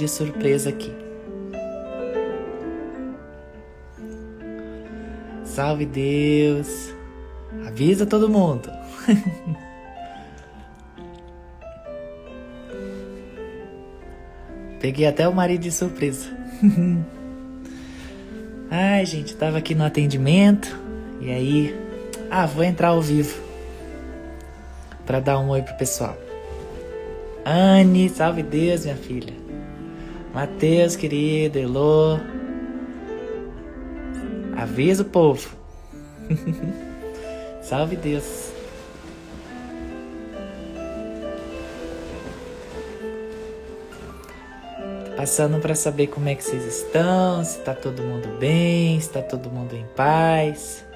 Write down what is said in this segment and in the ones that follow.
de surpresa aqui. Salve Deus. Avisa todo mundo. Peguei até o marido de surpresa. Ai, gente, tava aqui no atendimento e aí, ah, vou entrar ao vivo para dar um oi pro pessoal. Anne, salve Deus, minha filha. Mateus, querido, Elô. Avisa o povo. salve Deus. Passando para saber como é que vocês estão, se tá todo mundo bem, se tá todo mundo em paz.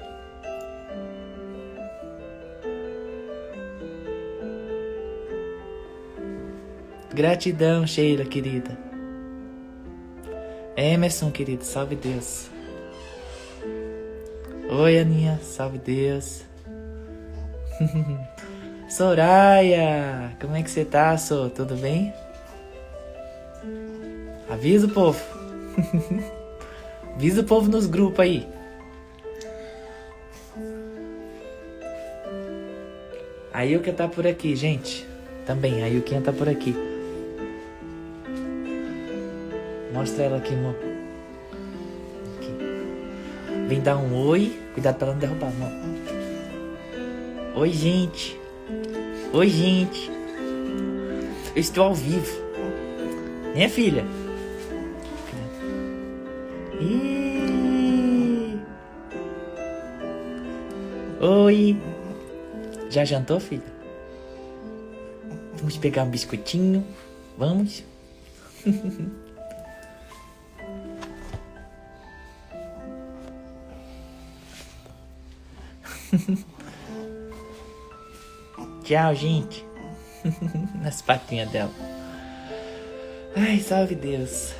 Gratidão, Sheila, querida. Emerson, querido, salve Deus. Oi, Aninha, salve Deus. Soraya, como é que você tá, Sô? Tudo bem? Avisa o povo. Avisa o povo nos grupos aí. A Ilka tá por aqui, gente. Também, a Ilkinha tá por aqui. Mostra ela aqui, amor. Aqui. Vem dar um oi. Cuidado pra ela não derrubar, amor. Oi, gente. Oi, gente. Eu estou ao vivo. Minha filha. Ih. Oi. Já jantou, filha? Vamos pegar um biscoitinho. Vamos. Tchau, gente. Nas patinhas dela. Ai, salve Deus.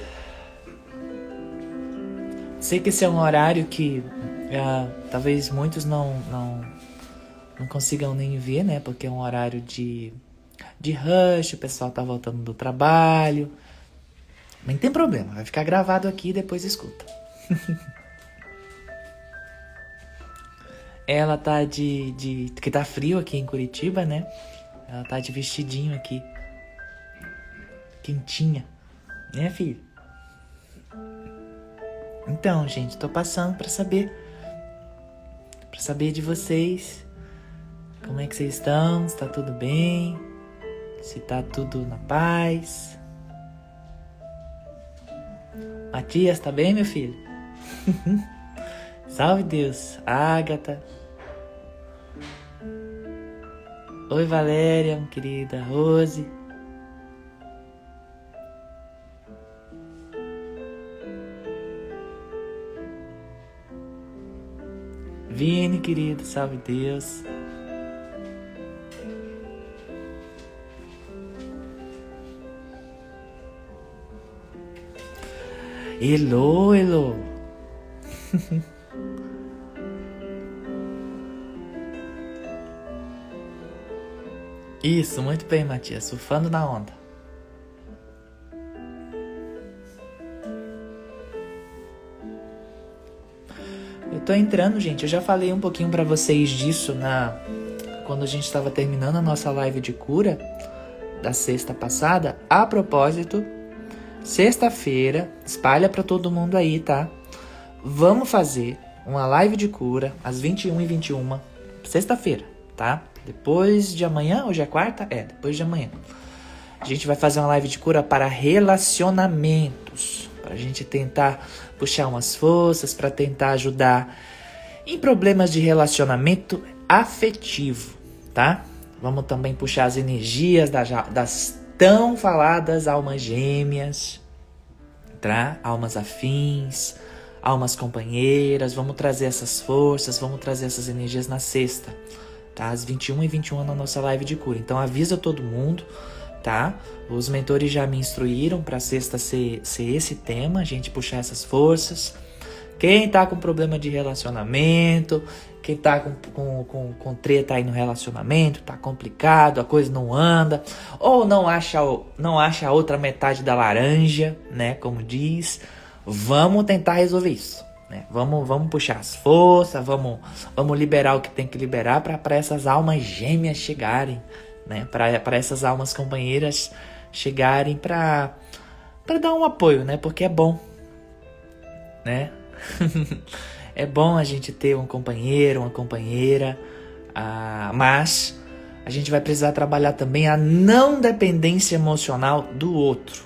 Sei que esse é um horário que ah, talvez muitos não, não, não consigam nem ver, né? Porque é um horário de, de rush, o pessoal tá voltando do trabalho. Mas não tem problema, vai ficar gravado aqui e depois escuta. Ela tá de, de. que tá frio aqui em Curitiba, né? Ela tá de vestidinho aqui. Quentinha. Né, filho? Então, gente, tô passando para saber. para saber de vocês. Como é que vocês estão? Se tá tudo bem? Se tá tudo na paz? Matias, tá bem, meu filho? Salve Deus, Ágata. Oi, Valéria, querida Rose. Vini, querido, salve Deus. Elô, Elô. Isso, muito bem, Matias. Surfando na onda. Eu tô entrando, gente. Eu já falei um pouquinho para vocês disso na quando a gente estava terminando a nossa live de cura da sexta passada. A propósito, sexta-feira, espalha para todo mundo aí, tá? Vamos fazer uma live de cura às 21 e 21 sexta-feira, tá? Depois de amanhã, hoje é quarta? É, depois de amanhã. A gente vai fazer uma live de cura para relacionamentos. Para a gente tentar puxar umas forças, para tentar ajudar em problemas de relacionamento afetivo, tá? Vamos também puxar as energias das, das tão faladas almas gêmeas, tá? Almas afins, almas companheiras. Vamos trazer essas forças, vamos trazer essas energias na sexta tá? Às 21 e 21 na nossa live de cura. Então avisa todo mundo, tá? Os mentores já me instruíram para sexta ser, ser esse tema, a gente puxar essas forças. Quem tá com problema de relacionamento, quem tá com, com, com, com treta aí no relacionamento, tá complicado, a coisa não anda, ou não acha, não acha a outra metade da laranja, né? Como diz, vamos tentar resolver isso. Né? Vamos, vamos puxar as forças, vamos, vamos liberar o que tem que liberar para essas almas gêmeas chegarem, né? Para essas almas companheiras chegarem para dar um apoio, né? Porque é bom, né? é bom a gente ter um companheiro, uma companheira, ah, mas a gente vai precisar trabalhar também a não dependência emocional do outro,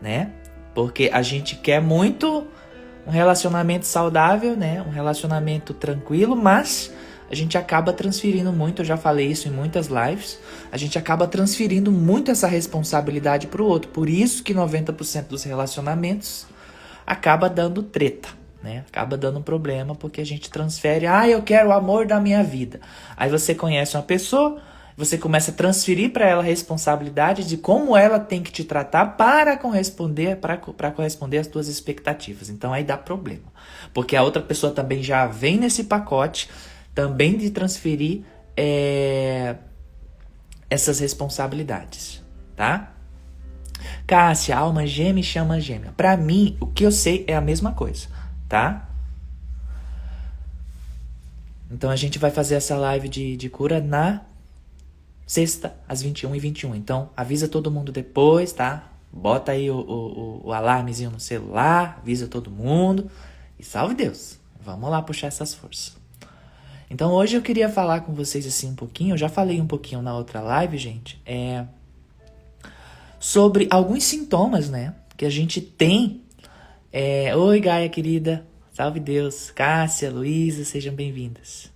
né? Porque a gente quer muito um relacionamento saudável, né? Um relacionamento tranquilo, mas a gente acaba transferindo muito, eu já falei isso em muitas lives, a gente acaba transferindo muito essa responsabilidade para o outro. Por isso que 90% dos relacionamentos acaba dando treta, né? Acaba dando problema porque a gente transfere, ah, eu quero o amor da minha vida. Aí você conhece uma pessoa, você começa a transferir para ela a responsabilidade de como ela tem que te tratar para corresponder para corresponder às suas expectativas. Então aí dá problema, porque a outra pessoa também já vem nesse pacote também de transferir é, essas responsabilidades, tá? Cássia, alma gêmea chama gêmea. Para mim, o que eu sei é a mesma coisa, tá? Então a gente vai fazer essa live de, de cura na sexta, às 21 e 21. Então avisa todo mundo depois, tá? Bota aí o, o, o alarmezinho no celular, avisa todo mundo. E salve Deus! Vamos lá puxar essas forças. Então hoje eu queria falar com vocês assim um pouquinho, eu já falei um pouquinho na outra live, gente, é sobre alguns sintomas, né, que a gente tem. É, Oi, Gaia querida, salve Deus, Cássia, Luísa, sejam bem-vindas.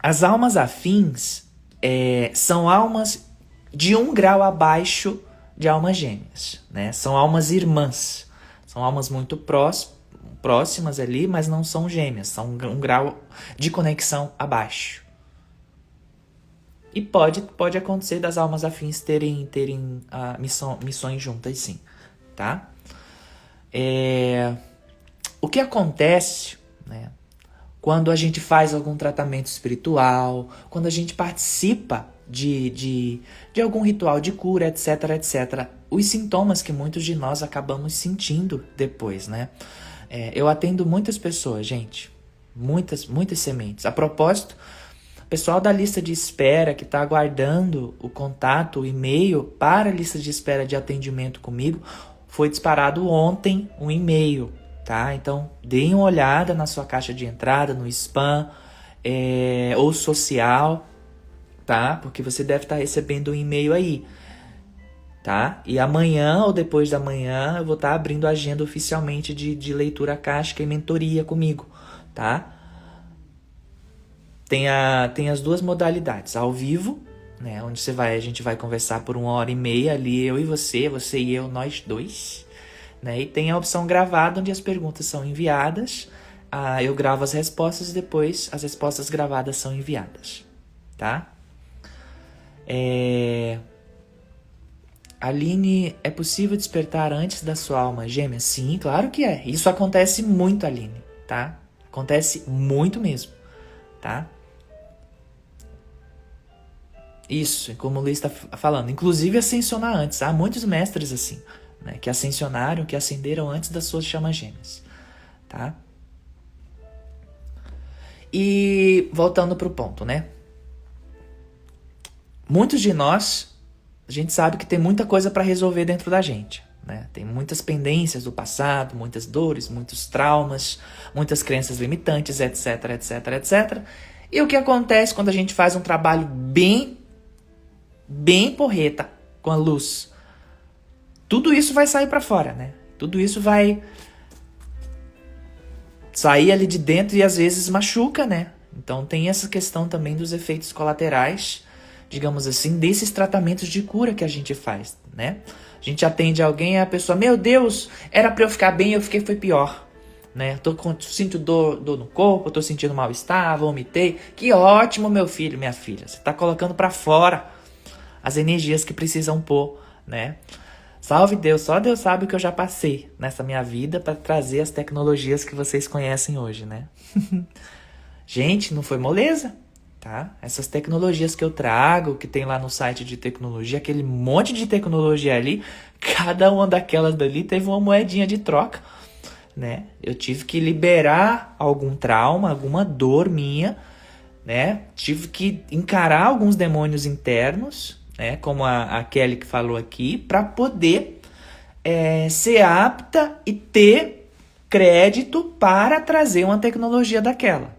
As almas afins é, são almas de um grau abaixo de almas gêmeas, né? São almas irmãs, são almas muito próximas ali, mas não são gêmeas, são um grau de conexão abaixo. E pode, pode acontecer das almas afins terem, terem uh, missão, missões juntas, sim, tá? É, o que acontece, né, quando a gente faz algum tratamento espiritual, quando a gente participa de, de, de algum ritual de cura, etc, etc, os sintomas que muitos de nós acabamos sentindo depois, né? É, eu atendo muitas pessoas, gente. Muitas, muitas sementes. A propósito, pessoal da lista de espera que está aguardando o contato, o e-mail para a lista de espera de atendimento comigo, foi disparado ontem um e-mail, tá? Então, deem uma olhada na sua caixa de entrada, no spam é, ou social, tá? Porque você deve estar tá recebendo um e-mail aí tá? E amanhã ou depois da manhã eu vou estar tá abrindo a agenda oficialmente de, de leitura casca e mentoria comigo, tá? Tem, a, tem as duas modalidades, ao vivo, né? Onde você vai, a gente vai conversar por uma hora e meia ali, eu e você, você e eu, nós dois. Né? E tem a opção gravada, onde as perguntas são enviadas. Ah, eu gravo as respostas e depois as respostas gravadas são enviadas, tá? É... Aline, é possível despertar antes da sua alma gêmea? Sim, claro que é. Isso acontece muito, Aline, tá? Acontece muito mesmo, tá? Isso, como o Luiz está falando. Inclusive ascensionar antes. Há muitos mestres assim, né? Que ascensionaram, que ascenderam antes das suas chamas gêmeas, tá? E voltando para o ponto, né? Muitos de nós a gente sabe que tem muita coisa para resolver dentro da gente. Né? Tem muitas pendências do passado, muitas dores, muitos traumas, muitas crenças limitantes, etc, etc, etc. E o que acontece quando a gente faz um trabalho bem, bem porreta com a luz? Tudo isso vai sair para fora, né? Tudo isso vai sair ali de dentro e às vezes machuca, né? Então tem essa questão também dos efeitos colaterais digamos assim, desses tratamentos de cura que a gente faz, né? A gente atende alguém e a pessoa, meu Deus, era para eu ficar bem, eu fiquei foi pior, né? Tô com, sinto dor, dor no corpo, tô sentindo mal-estar, vomitei. Que ótimo, meu filho, minha filha. Você tá colocando para fora as energias que precisam pôr, né? Salve Deus, só Deus sabe o que eu já passei nessa minha vida para trazer as tecnologias que vocês conhecem hoje, né? Gente, não foi moleza, tá? Essas tecnologias que eu trago, que tem lá no site de tecnologia, aquele monte de tecnologia ali, cada uma daquelas dali teve uma moedinha de troca, né? Eu tive que liberar algum trauma, alguma dor minha, né? Tive que encarar alguns demônios internos, né? Como a, a Kelly que falou aqui, para poder é, ser apta e ter crédito para trazer uma tecnologia daquela,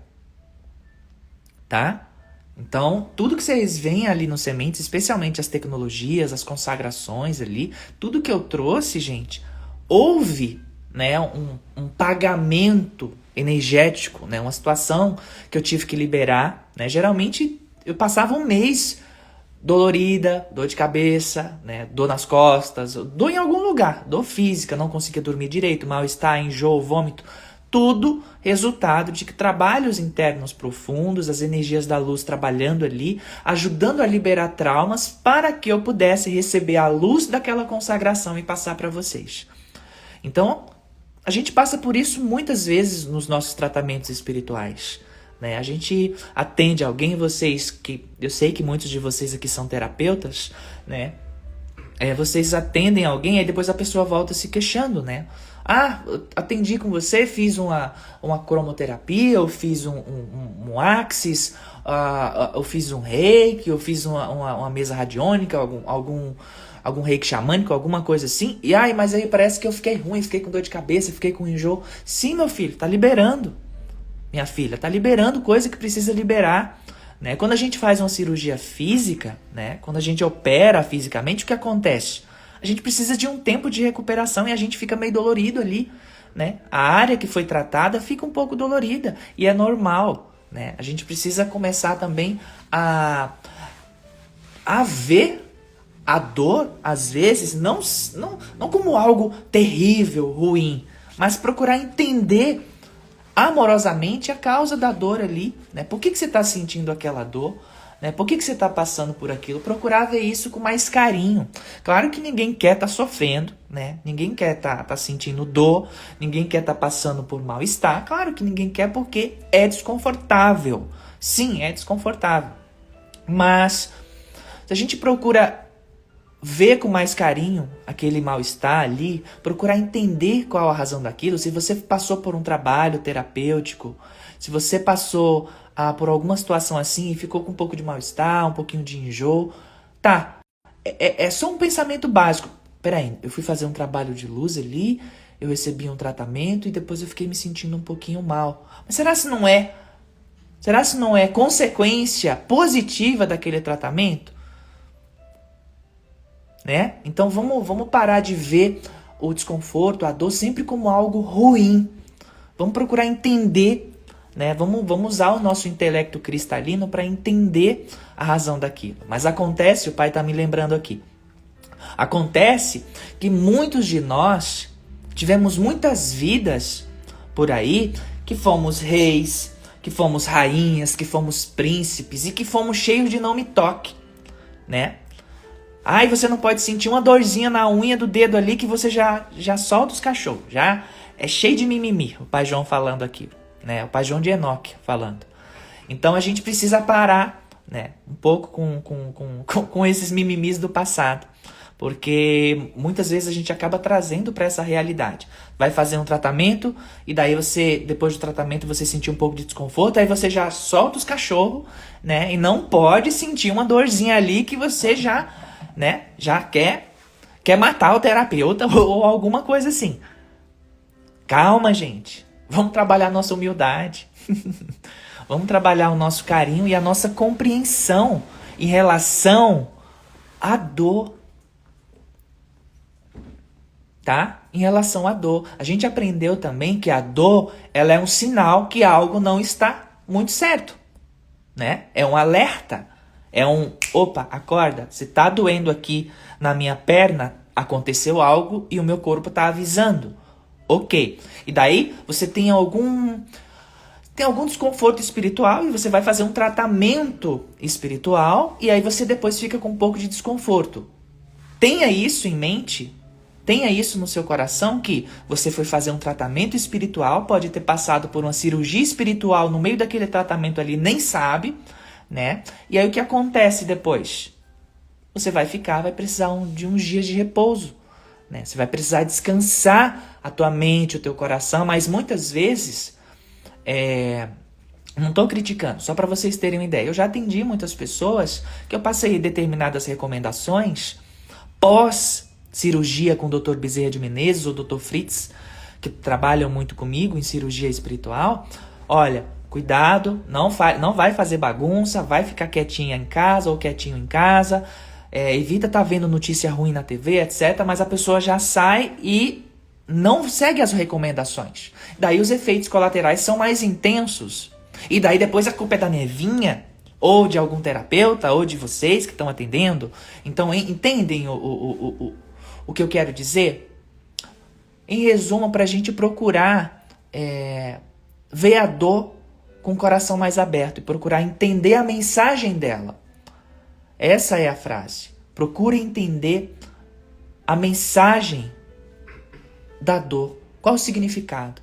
tá? Então, tudo que vocês veem ali no Sementes, especialmente as tecnologias, as consagrações ali, tudo que eu trouxe, gente, houve né, um, um pagamento energético, né, uma situação que eu tive que liberar. Né? Geralmente eu passava um mês dolorida, dor de cabeça, né, dor nas costas, dor em algum lugar, dor física, não conseguia dormir direito, mal-estar, enjoo, vômito. Tudo resultado de que trabalhos internos profundos, as energias da luz trabalhando ali, ajudando a liberar traumas para que eu pudesse receber a luz daquela consagração e passar para vocês. Então, a gente passa por isso muitas vezes nos nossos tratamentos espirituais. Né? A gente atende alguém, vocês que eu sei que muitos de vocês aqui são terapeutas, né? É, vocês atendem alguém e depois a pessoa volta se queixando, né? Ah, atendi com você, fiz uma, uma cromoterapia, eu fiz um, um, um axis, uh, eu fiz um reiki, eu fiz uma, uma, uma mesa radiônica, algum, algum algum reiki xamânico, alguma coisa assim. E ai, mas aí parece que eu fiquei ruim, fiquei com dor de cabeça, fiquei com enjoo. Sim, meu filho, tá liberando. Minha filha, tá liberando coisa que precisa liberar. Né? Quando a gente faz uma cirurgia física, né? quando a gente opera fisicamente, o que acontece? A gente precisa de um tempo de recuperação e a gente fica meio dolorido ali. Né? A área que foi tratada fica um pouco dolorida e é normal. Né? A gente precisa começar também a, a ver a dor, às vezes, não, não, não como algo terrível, ruim, mas procurar entender amorosamente a causa da dor ali. Né? Por que, que você está sentindo aquela dor? Né? Por que, que você está passando por aquilo? Procurar ver isso com mais carinho. Claro que ninguém quer estar tá sofrendo, né? ninguém quer estar tá, tá sentindo dor, ninguém quer estar tá passando por mal-estar. Claro que ninguém quer porque é desconfortável. Sim, é desconfortável. Mas se a gente procura ver com mais carinho aquele mal-estar ali, procurar entender qual a razão daquilo. Se você passou por um trabalho terapêutico, se você passou ah, por alguma situação assim e ficou com um pouco de mal-estar, um pouquinho de enjoo, tá. É, é, é só um pensamento básico. Peraí, eu fui fazer um trabalho de luz ali, eu recebi um tratamento e depois eu fiquei me sentindo um pouquinho mal. Mas será se não é? Será se não é consequência positiva daquele tratamento? Né? Então vamos, vamos parar de ver o desconforto, a dor sempre como algo ruim. Vamos procurar entender, né? Vamos, vamos usar o nosso intelecto cristalino para entender a razão daquilo. Mas acontece, o pai está me lembrando aqui. Acontece que muitos de nós tivemos muitas vidas por aí que fomos reis, que fomos rainhas, que fomos príncipes e que fomos cheios de não me toque, né? Ai, você não pode sentir uma dorzinha na unha do dedo ali que você já, já solta os cachorros. Já é cheio de mimimi, o pai João falando aqui. Né? O pai João de Enoque falando. Então a gente precisa parar né? um pouco com, com, com, com esses mimimis do passado. Porque muitas vezes a gente acaba trazendo para essa realidade. Vai fazer um tratamento e daí você, depois do tratamento, você sentir um pouco de desconforto, aí você já solta os cachorros, né? E não pode sentir uma dorzinha ali que você já né, já quer quer matar o terapeuta ou alguma coisa assim. Calma, gente. Vamos trabalhar nossa humildade. Vamos trabalhar o nosso carinho e a nossa compreensão em relação à dor. Tá? Em relação à dor. A gente aprendeu também que a dor, ela é um sinal que algo não está muito certo, né? É um alerta. É um, opa, acorda, se tá doendo aqui na minha perna, aconteceu algo e o meu corpo tá avisando. OK. E daí você tem algum tem algum desconforto espiritual e você vai fazer um tratamento espiritual e aí você depois fica com um pouco de desconforto. Tenha isso em mente, Tenha isso no seu coração que você foi fazer um tratamento espiritual, pode ter passado por uma cirurgia espiritual no meio daquele tratamento ali, nem sabe, né? E aí o que acontece depois? Você vai ficar, vai precisar de uns dias de repouso, né? Você vai precisar descansar a tua mente, o teu coração, mas muitas vezes é, não estou criticando, só para vocês terem uma ideia. Eu já atendi muitas pessoas que eu passei determinadas recomendações pós cirurgia com o Dr. Bezerra de Menezes ou Dr. Fritz, que trabalham muito comigo em cirurgia espiritual. Olha, cuidado, não, fa não vai fazer bagunça, vai ficar quietinha em casa ou quietinho em casa. É, evita estar tá vendo notícia ruim na TV, etc. Mas a pessoa já sai e não segue as recomendações. Daí os efeitos colaterais são mais intensos e daí depois a culpa é da Nevinha, ou de algum terapeuta, ou de vocês que estão atendendo. Então, entendem o, o, o, o, o que eu quero dizer? Em resumo, para a gente procurar é, ver a dor com o coração mais aberto e procurar entender a mensagem dela. Essa é a frase. Procure entender a mensagem da dor. Qual o significado?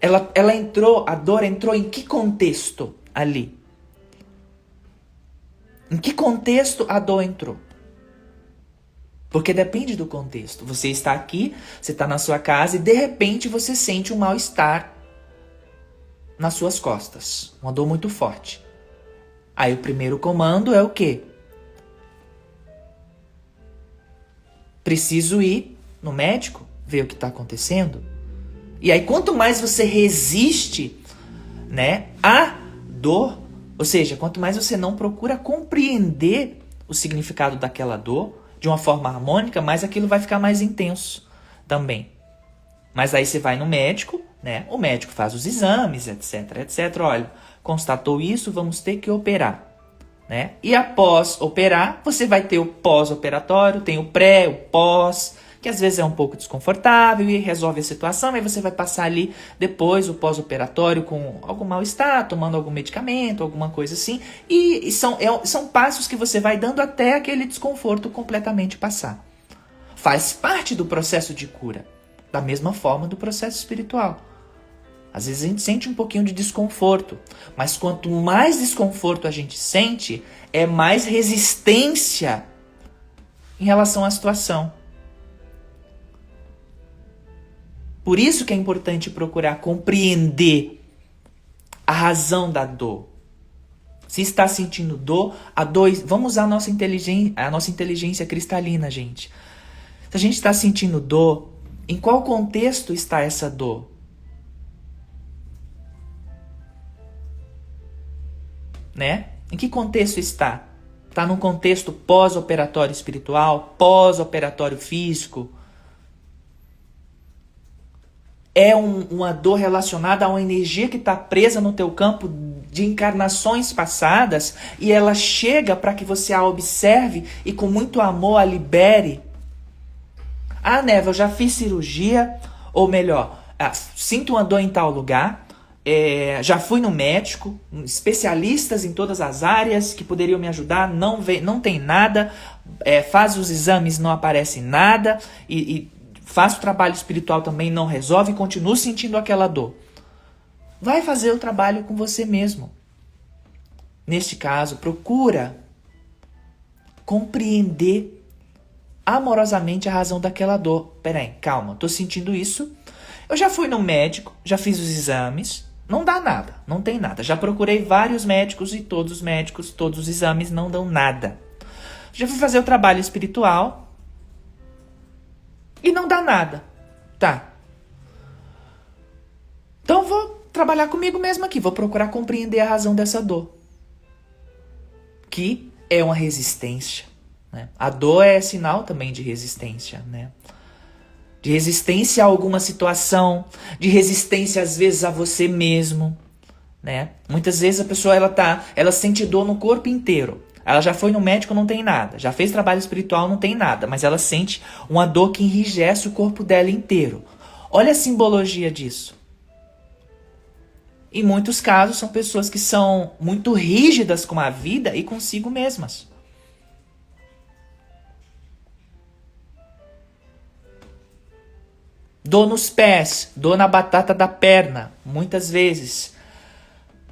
Ela, ela entrou, a dor entrou em que contexto ali? Em que contexto a dor entrou? Porque depende do contexto. Você está aqui, você está na sua casa e de repente você sente um mal-estar nas suas costas. Uma dor muito forte. Aí o primeiro comando é o quê? Preciso ir no médico, ver o que está acontecendo. E aí, quanto mais você resiste, né, à dor, ou seja, quanto mais você não procura compreender o significado daquela dor de uma forma harmônica, mais aquilo vai ficar mais intenso também. Mas aí você vai no médico, né? O médico faz os exames, etc, etc. Olha, constatou isso, vamos ter que operar, né? E após operar, você vai ter o pós-operatório, tem o pré, o pós, que às vezes é um pouco desconfortável e resolve a situação, aí você vai passar ali depois o pós-operatório com algum mal-estar, tomando algum medicamento, alguma coisa assim, e, e são, é, são passos que você vai dando até aquele desconforto completamente passar. Faz parte do processo de cura, da mesma forma do processo espiritual. Às vezes a gente sente um pouquinho de desconforto, mas quanto mais desconforto a gente sente, é mais resistência em relação à situação. Por isso que é importante procurar compreender a razão da dor. Se está sentindo dor, a dor, vamos usar a nossa inteligência, a nossa inteligência cristalina, gente. Se a gente está sentindo dor, em qual contexto está essa dor? Né? Em que contexto está? Está num contexto pós-operatório espiritual, pós-operatório físico, é um, uma dor relacionada a uma energia que está presa no teu campo de encarnações passadas e ela chega para que você a observe e com muito amor a libere. Ah, Neva, eu já fiz cirurgia, ou melhor, ah, sinto uma dor em tal lugar, é, já fui no médico, especialistas em todas as áreas que poderiam me ajudar, não, vê, não tem nada, é, faz os exames, não aparece nada, e, e o trabalho espiritual também, não resolve e continua sentindo aquela dor. Vai fazer o trabalho com você mesmo. Neste caso, procura compreender amorosamente a razão daquela dor. Peraí, calma, tô sentindo isso. Eu já fui no médico, já fiz os exames, não dá nada, não tem nada. Já procurei vários médicos e todos os médicos, todos os exames não dão nada. Já fui fazer o trabalho espiritual, e não dá nada. Tá. Então vou trabalhar comigo mesmo aqui, vou procurar compreender a razão dessa dor. Que é uma resistência. Né? A dor é sinal também de resistência, né? De resistência a alguma situação, de resistência às vezes a você mesmo, né? Muitas vezes a pessoa ela tá, ela sente dor no corpo inteiro. Ela já foi no médico, não tem nada. Já fez trabalho espiritual, não tem nada. Mas ela sente uma dor que enrijece o corpo dela inteiro. Olha a simbologia disso. Em muitos casos, são pessoas que são muito rígidas com a vida e consigo mesmas. Dor nos pés, dor na batata da perna, muitas vezes.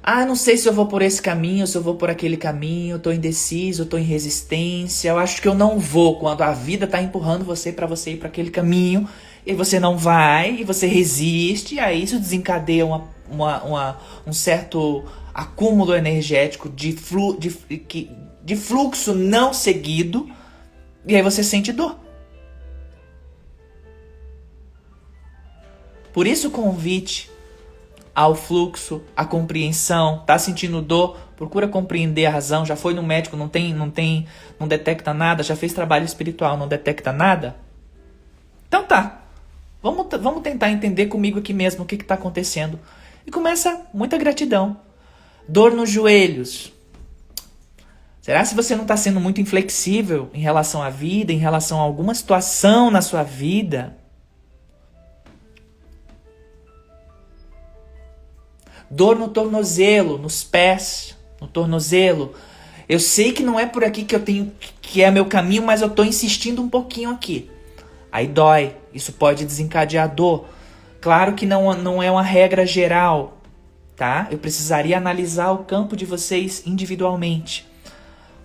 Ah, não sei se eu vou por esse caminho, se eu vou por aquele caminho, eu tô indeciso, eu tô em resistência, eu acho que eu não vou quando a vida tá empurrando você para você ir para aquele caminho e você não vai, e você resiste, e aí isso desencadeia uma, uma, uma um certo acúmulo energético de, flu, de, de fluxo não seguido, e aí você sente dor. Por isso o convite ao fluxo, à compreensão, tá sentindo dor, procura compreender a razão, já foi no médico, não tem, não tem, não detecta nada, já fez trabalho espiritual, não detecta nada? Então tá. Vamos, vamos tentar entender comigo aqui mesmo o que está acontecendo. E começa muita gratidão. Dor nos joelhos. Será se você não está sendo muito inflexível em relação à vida, em relação a alguma situação na sua vida? Dor no tornozelo, nos pés, no tornozelo. Eu sei que não é por aqui que eu tenho que é meu caminho, mas eu estou insistindo um pouquinho aqui. Aí dói. Isso pode desencadear dor. Claro que não, não é uma regra geral, tá? Eu precisaria analisar o campo de vocês individualmente.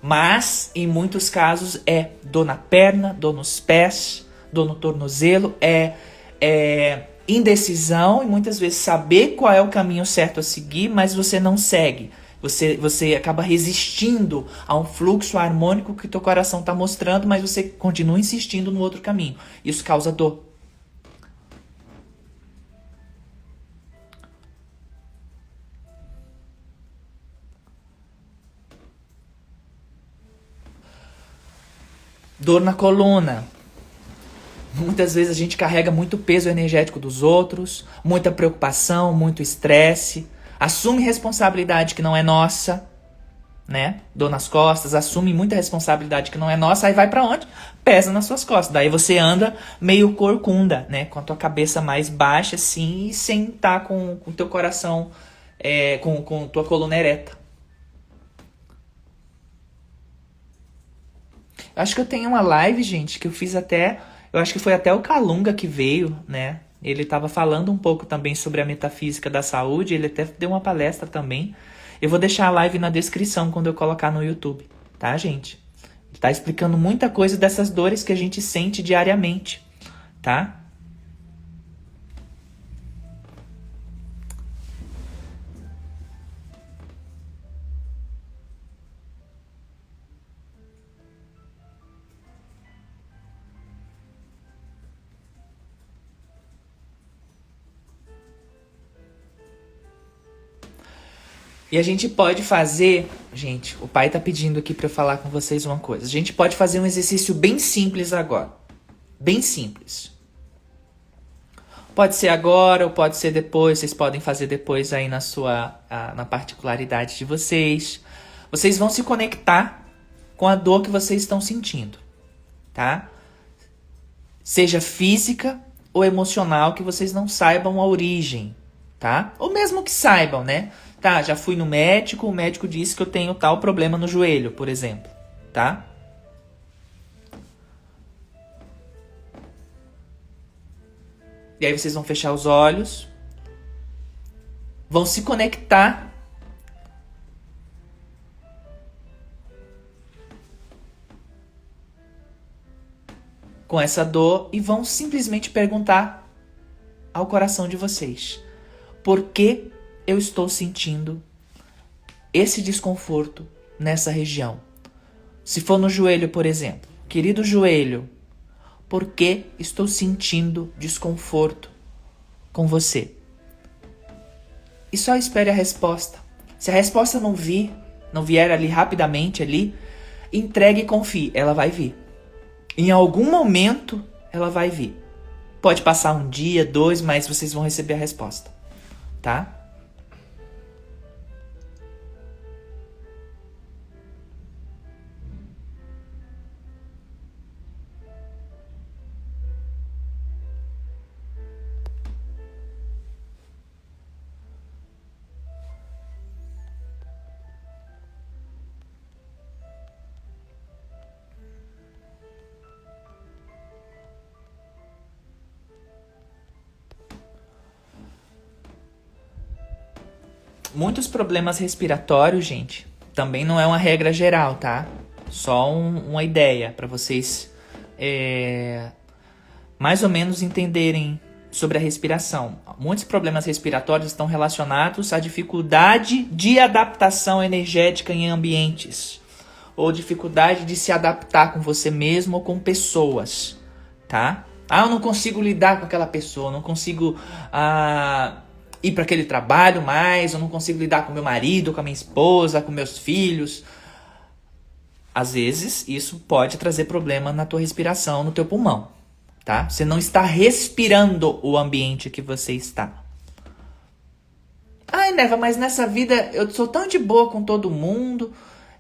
Mas, em muitos casos, é dor na perna, dor nos pés, dor no tornozelo, é, é indecisão e muitas vezes saber qual é o caminho certo a seguir, mas você não segue. Você, você acaba resistindo a um fluxo harmônico que teu coração está mostrando, mas você continua insistindo no outro caminho. Isso causa dor. Dor na coluna. Muitas vezes a gente carrega muito peso energético dos outros, muita preocupação, muito estresse, assume responsabilidade que não é nossa, né? Dor nas costas, assume muita responsabilidade que não é nossa, aí vai para onde? Pesa nas suas costas. Daí você anda meio corcunda, né? Com a tua cabeça mais baixa, assim, e sem estar tá com o teu coração, é, com, com tua coluna ereta. Acho que eu tenho uma live, gente, que eu fiz até eu acho que foi até o Calunga que veio, né? Ele estava falando um pouco também sobre a metafísica da saúde, ele até deu uma palestra também. Eu vou deixar a live na descrição quando eu colocar no YouTube, tá, gente? Ele tá explicando muita coisa dessas dores que a gente sente diariamente, tá? E a gente pode fazer, gente, o pai tá pedindo aqui para eu falar com vocês uma coisa. A gente pode fazer um exercício bem simples agora. Bem simples. Pode ser agora ou pode ser depois, vocês podem fazer depois aí na sua na particularidade de vocês. Vocês vão se conectar com a dor que vocês estão sentindo, tá? Seja física ou emocional, que vocês não saibam a origem, tá? Ou mesmo que saibam, né? Tá, já fui no médico, o médico disse que eu tenho tal problema no joelho, por exemplo, tá? E aí vocês vão fechar os olhos, vão se conectar com essa dor e vão simplesmente perguntar ao coração de vocês: por que eu estou sentindo esse desconforto nessa região. Se for no joelho, por exemplo, querido joelho, por que estou sentindo desconforto com você? E só espere a resposta. Se a resposta não vir, não vier ali rapidamente ali, entregue e confie, ela vai vir. Em algum momento ela vai vir. Pode passar um dia, dois, mas vocês vão receber a resposta, tá? Problemas respiratórios, gente, também não é uma regra geral, tá? Só um, uma ideia para vocês é, mais ou menos entenderem sobre a respiração. Muitos problemas respiratórios estão relacionados à dificuldade de adaptação energética em ambientes ou dificuldade de se adaptar com você mesmo ou com pessoas, tá? Ah, eu não consigo lidar com aquela pessoa, não consigo ah, ir para aquele trabalho mais, eu não consigo lidar com meu marido, com a minha esposa, com meus filhos. Às vezes, isso pode trazer problema na tua respiração, no teu pulmão tá? Você não está respirando o ambiente que você está. Ai, Neva, mas nessa vida eu sou tão de boa com todo mundo,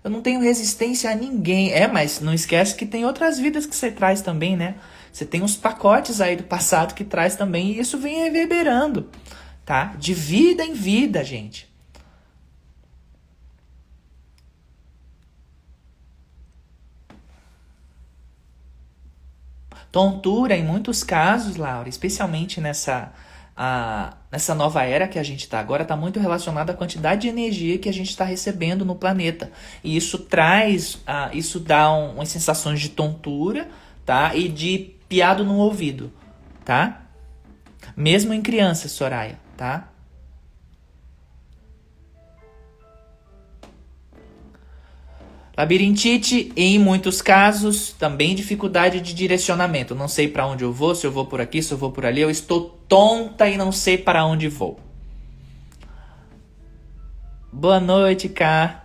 eu não tenho resistência a ninguém. É, mas não esquece que tem outras vidas que você traz também, né? Você tem uns pacotes aí do passado que traz também e isso vem reverberando, tá? De vida em vida, gente. Tontura, em muitos casos, Laura, especialmente nessa, a, nessa nova era que a gente está agora, está muito relacionada à quantidade de energia que a gente está recebendo no planeta. E isso traz, a, isso dá um, umas sensações de tontura, tá? E de piado no ouvido, tá? Mesmo em crianças, Soraya, tá? Labirintite, em muitos casos, também dificuldade de direcionamento. Não sei para onde eu vou, se eu vou por aqui, se eu vou por ali. Eu estou tonta e não sei para onde vou. Boa noite, Cá.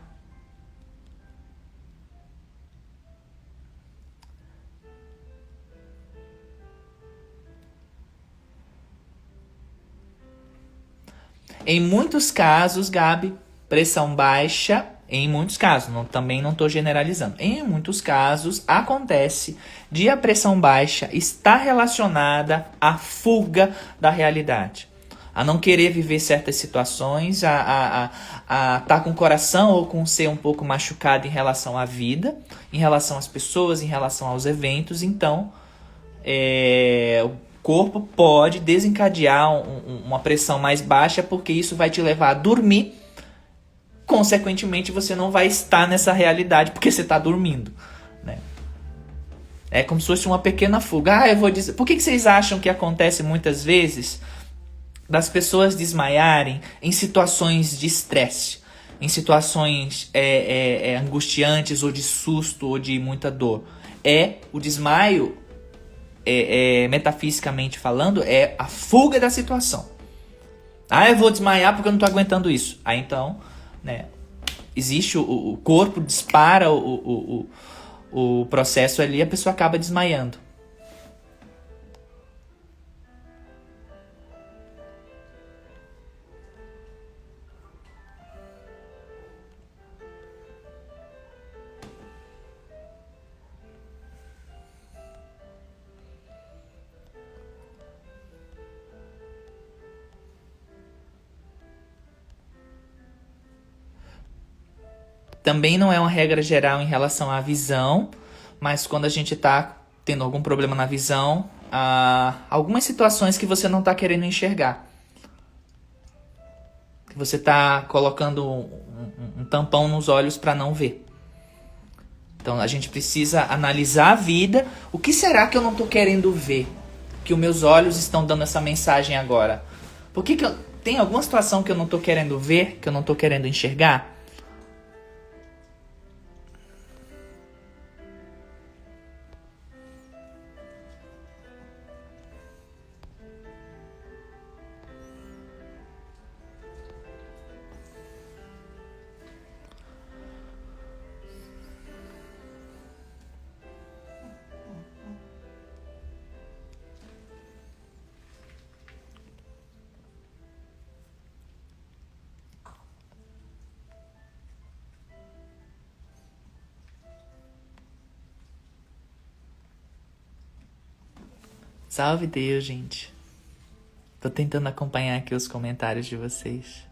Em muitos casos, Gabi, pressão baixa em muitos casos, não, também não estou generalizando. Em muitos casos, acontece de a pressão baixa estar relacionada à fuga da realidade. A não querer viver certas situações, a estar a, a, a tá com o coração ou com o ser um pouco machucado em relação à vida, em relação às pessoas, em relação aos eventos. Então, é, corpo pode desencadear um, uma pressão mais baixa, porque isso vai te levar a dormir consequentemente você não vai estar nessa realidade porque você está dormindo. Né? É como se fosse uma pequena fuga. Ah, eu vou dizer. Por que, que vocês acham que acontece muitas vezes das pessoas desmaiarem em situações de estresse? Em situações é, é, é, angustiantes ou de susto ou de muita dor? É o desmaio, é, é, metafisicamente falando, é a fuga da situação. Ah, eu vou desmaiar porque eu não estou aguentando isso. Aí então né? Existe o, o corpo, dispara o, o, o, o processo ali, a pessoa acaba desmaiando. Também não é uma regra geral em relação à visão, mas quando a gente está tendo algum problema na visão, há algumas situações que você não está querendo enxergar. Que você está colocando um, um, um tampão nos olhos para não ver. Então a gente precisa analisar a vida. O que será que eu não estou querendo ver? Que os meus olhos estão dando essa mensagem agora. Por que, que eu, tem alguma situação que eu não estou querendo ver, que eu não estou querendo enxergar? Salve Deus, gente. Tô tentando acompanhar aqui os comentários de vocês.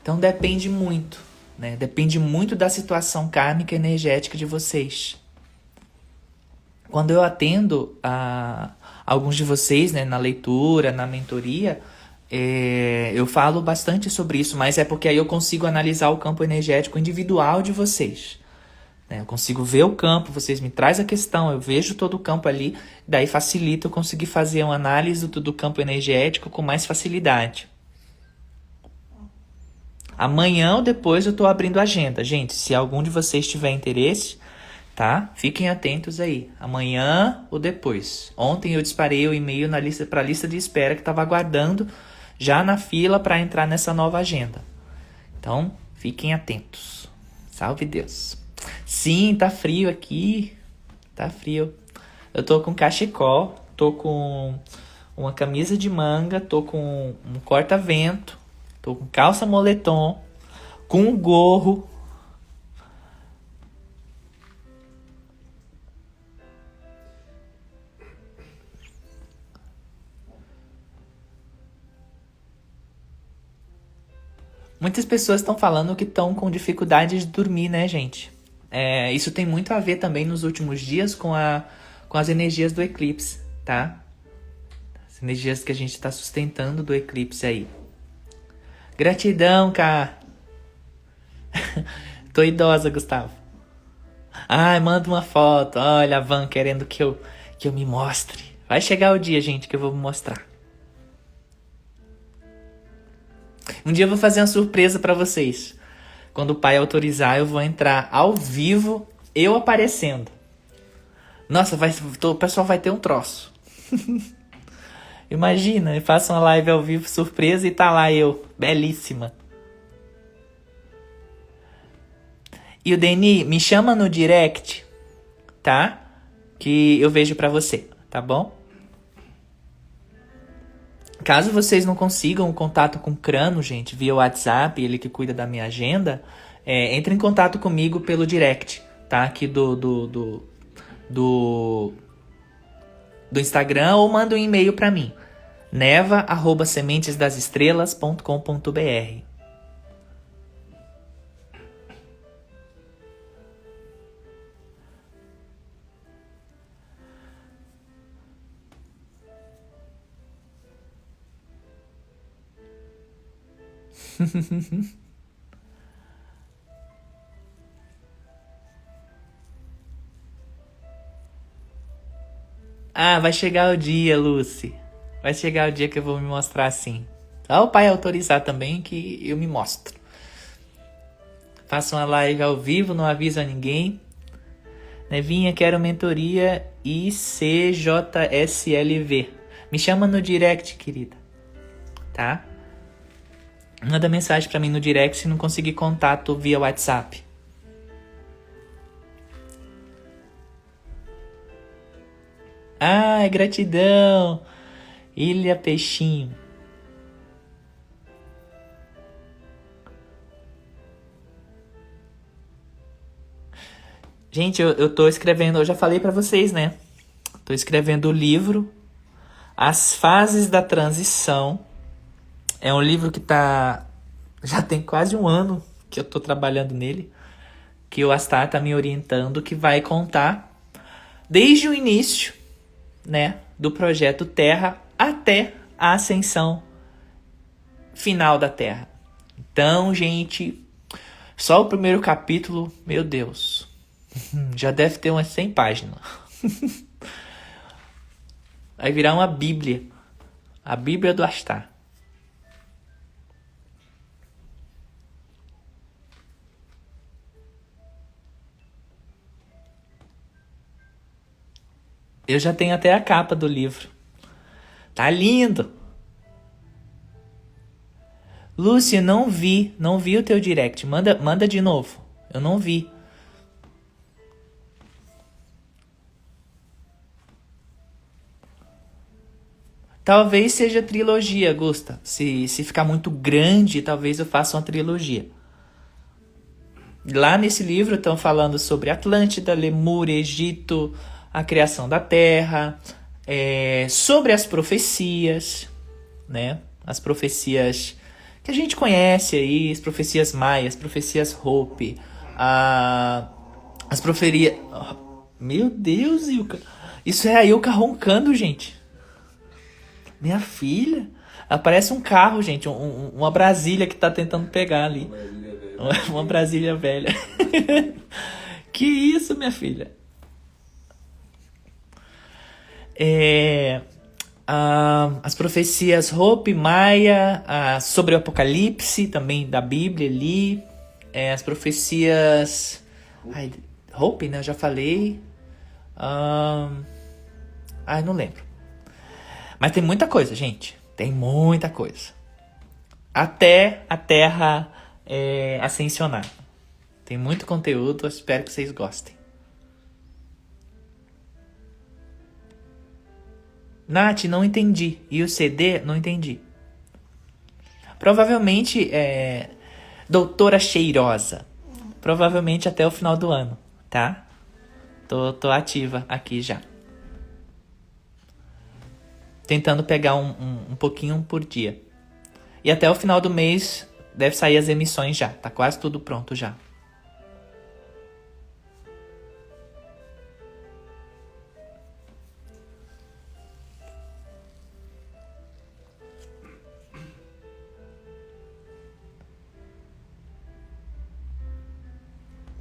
Então depende muito, né? Depende muito da situação kármica energética de vocês. Quando eu atendo a alguns de vocês, né, na leitura, na mentoria, é, eu falo bastante sobre isso, mas é porque aí eu consigo analisar o campo energético individual de vocês. Né? Eu consigo ver o campo, vocês me trazem a questão, eu vejo todo o campo ali, daí facilita eu conseguir fazer uma análise do, do campo energético com mais facilidade. Amanhã ou depois eu estou abrindo agenda. Gente, se algum de vocês tiver interesse, tá? Fiquem atentos aí. Amanhã ou depois. Ontem eu disparei o e-mail na lista para a lista de espera que estava aguardando já na fila para entrar nessa nova agenda. Então, fiquem atentos. Salve Deus. Sim, tá frio aqui. Tá frio. Eu tô com cachecol, tô com uma camisa de manga, tô com um corta-vento, tô com calça moletom, com um gorro. Muitas pessoas estão falando que estão com dificuldade de dormir, né, gente? É, isso tem muito a ver também nos últimos dias com, a, com as energias do eclipse, tá? As energias que a gente está sustentando do eclipse aí. Gratidão, cara. Tô idosa, Gustavo. Ai, manda uma foto. Olha a Van querendo que eu, que eu me mostre. Vai chegar o dia, gente, que eu vou me mostrar. Um dia eu vou fazer uma surpresa para vocês. Quando o pai autorizar, eu vou entrar ao vivo, eu aparecendo. Nossa, vai, o pessoal vai ter um troço. Imagina, eu faço uma live ao vivo surpresa e tá lá eu, belíssima. E o Deni, me chama no direct, tá? Que eu vejo pra você, tá bom? Caso vocês não consigam contato com o Crano, gente, via WhatsApp, ele que cuida da minha agenda, é, entre em contato comigo pelo direct, tá? Aqui do, do, do, do, do Instagram ou manda um e-mail para mim. neva@sementesdasestrelas.com.br ah, vai chegar o dia, Lucy. Vai chegar o dia que eu vou me mostrar assim. Só o pai autorizar também que eu me mostro. Faço uma live ao vivo, não aviso a ninguém. Nevinha, quero mentoria ICJSLV. Me chama no direct, querida. Tá? Manda mensagem para mim no direct se não conseguir contato via WhatsApp. Ai, gratidão! Ilha Peixinho. Gente, eu, eu tô escrevendo, eu já falei para vocês, né? Tô escrevendo o livro As Fases da Transição é um livro que tá. Já tem quase um ano que eu tô trabalhando nele. Que o Astar tá me orientando, que vai contar desde o início, né? Do projeto Terra até a ascensão final da Terra. Então, gente, só o primeiro capítulo, meu Deus, já deve ter umas 100 páginas. Vai virar uma Bíblia. A Bíblia do Astar. Eu já tenho até a capa do livro. Tá lindo. Lúcia, não vi, não vi o teu direct. Manda, manda de novo. Eu não vi. Talvez seja trilogia, Gusta. Se, se ficar muito grande, talvez eu faça uma trilogia. Lá nesse livro estão falando sobre Atlântida, Lemúria, Egito, a criação da Terra, é, sobre as profecias, né? As profecias que a gente conhece aí, as profecias maias, profecias Hope, a, as proferias. Oh, meu Deus, Ilka! Isso é a Ilka roncando, gente. Minha filha? Ela parece um carro, gente. Um, uma Brasília que tá tentando pegar ali. Uma Brasília velha. que isso, minha filha? É, as profecias Hope, Maia, sobre o Apocalipse, também da Bíblia ali. É, as profecias. Ai, Hope, né? Eu já falei. Um, ai, não lembro. Mas tem muita coisa, gente. Tem muita coisa. Até a Terra é, ascensionar. Tem muito conteúdo, espero que vocês gostem. Nath, não entendi. E o CD, não entendi. Provavelmente, é, doutora cheirosa. Provavelmente até o final do ano, tá? Tô, tô ativa aqui já. Tentando pegar um, um, um pouquinho por dia. E até o final do mês deve sair as emissões já. Tá quase tudo pronto já.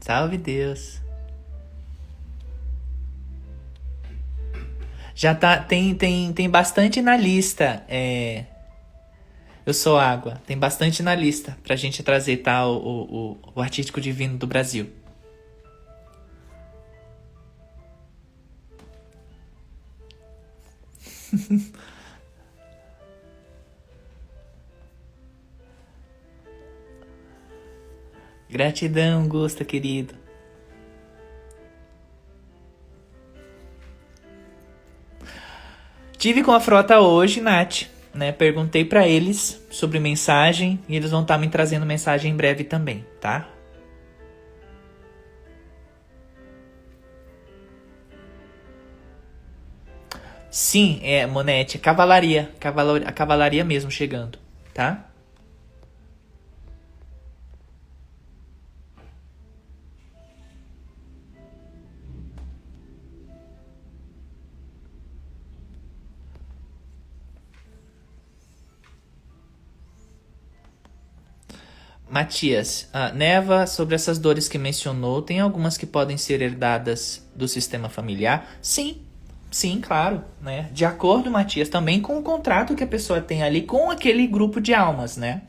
Salve Deus. Já tá, tem, tem, tem bastante na lista. É, eu sou água. Tem bastante na lista pra gente trazer tá, o, o, o artístico divino do Brasil. Gratidão, Gusta, querido. Tive com a frota hoje, Nath. Né? Perguntei para eles sobre mensagem e eles vão estar tá me trazendo mensagem em breve também, tá? Sim, é, Monete, cavalaria, cavalaria, a cavalaria mesmo chegando, tá? Matias, uh, Neva, sobre essas dores que mencionou, tem algumas que podem ser herdadas do sistema familiar? Sim, sim, claro. Né? De acordo, Matias, também com o contrato que a pessoa tem ali com aquele grupo de almas, né?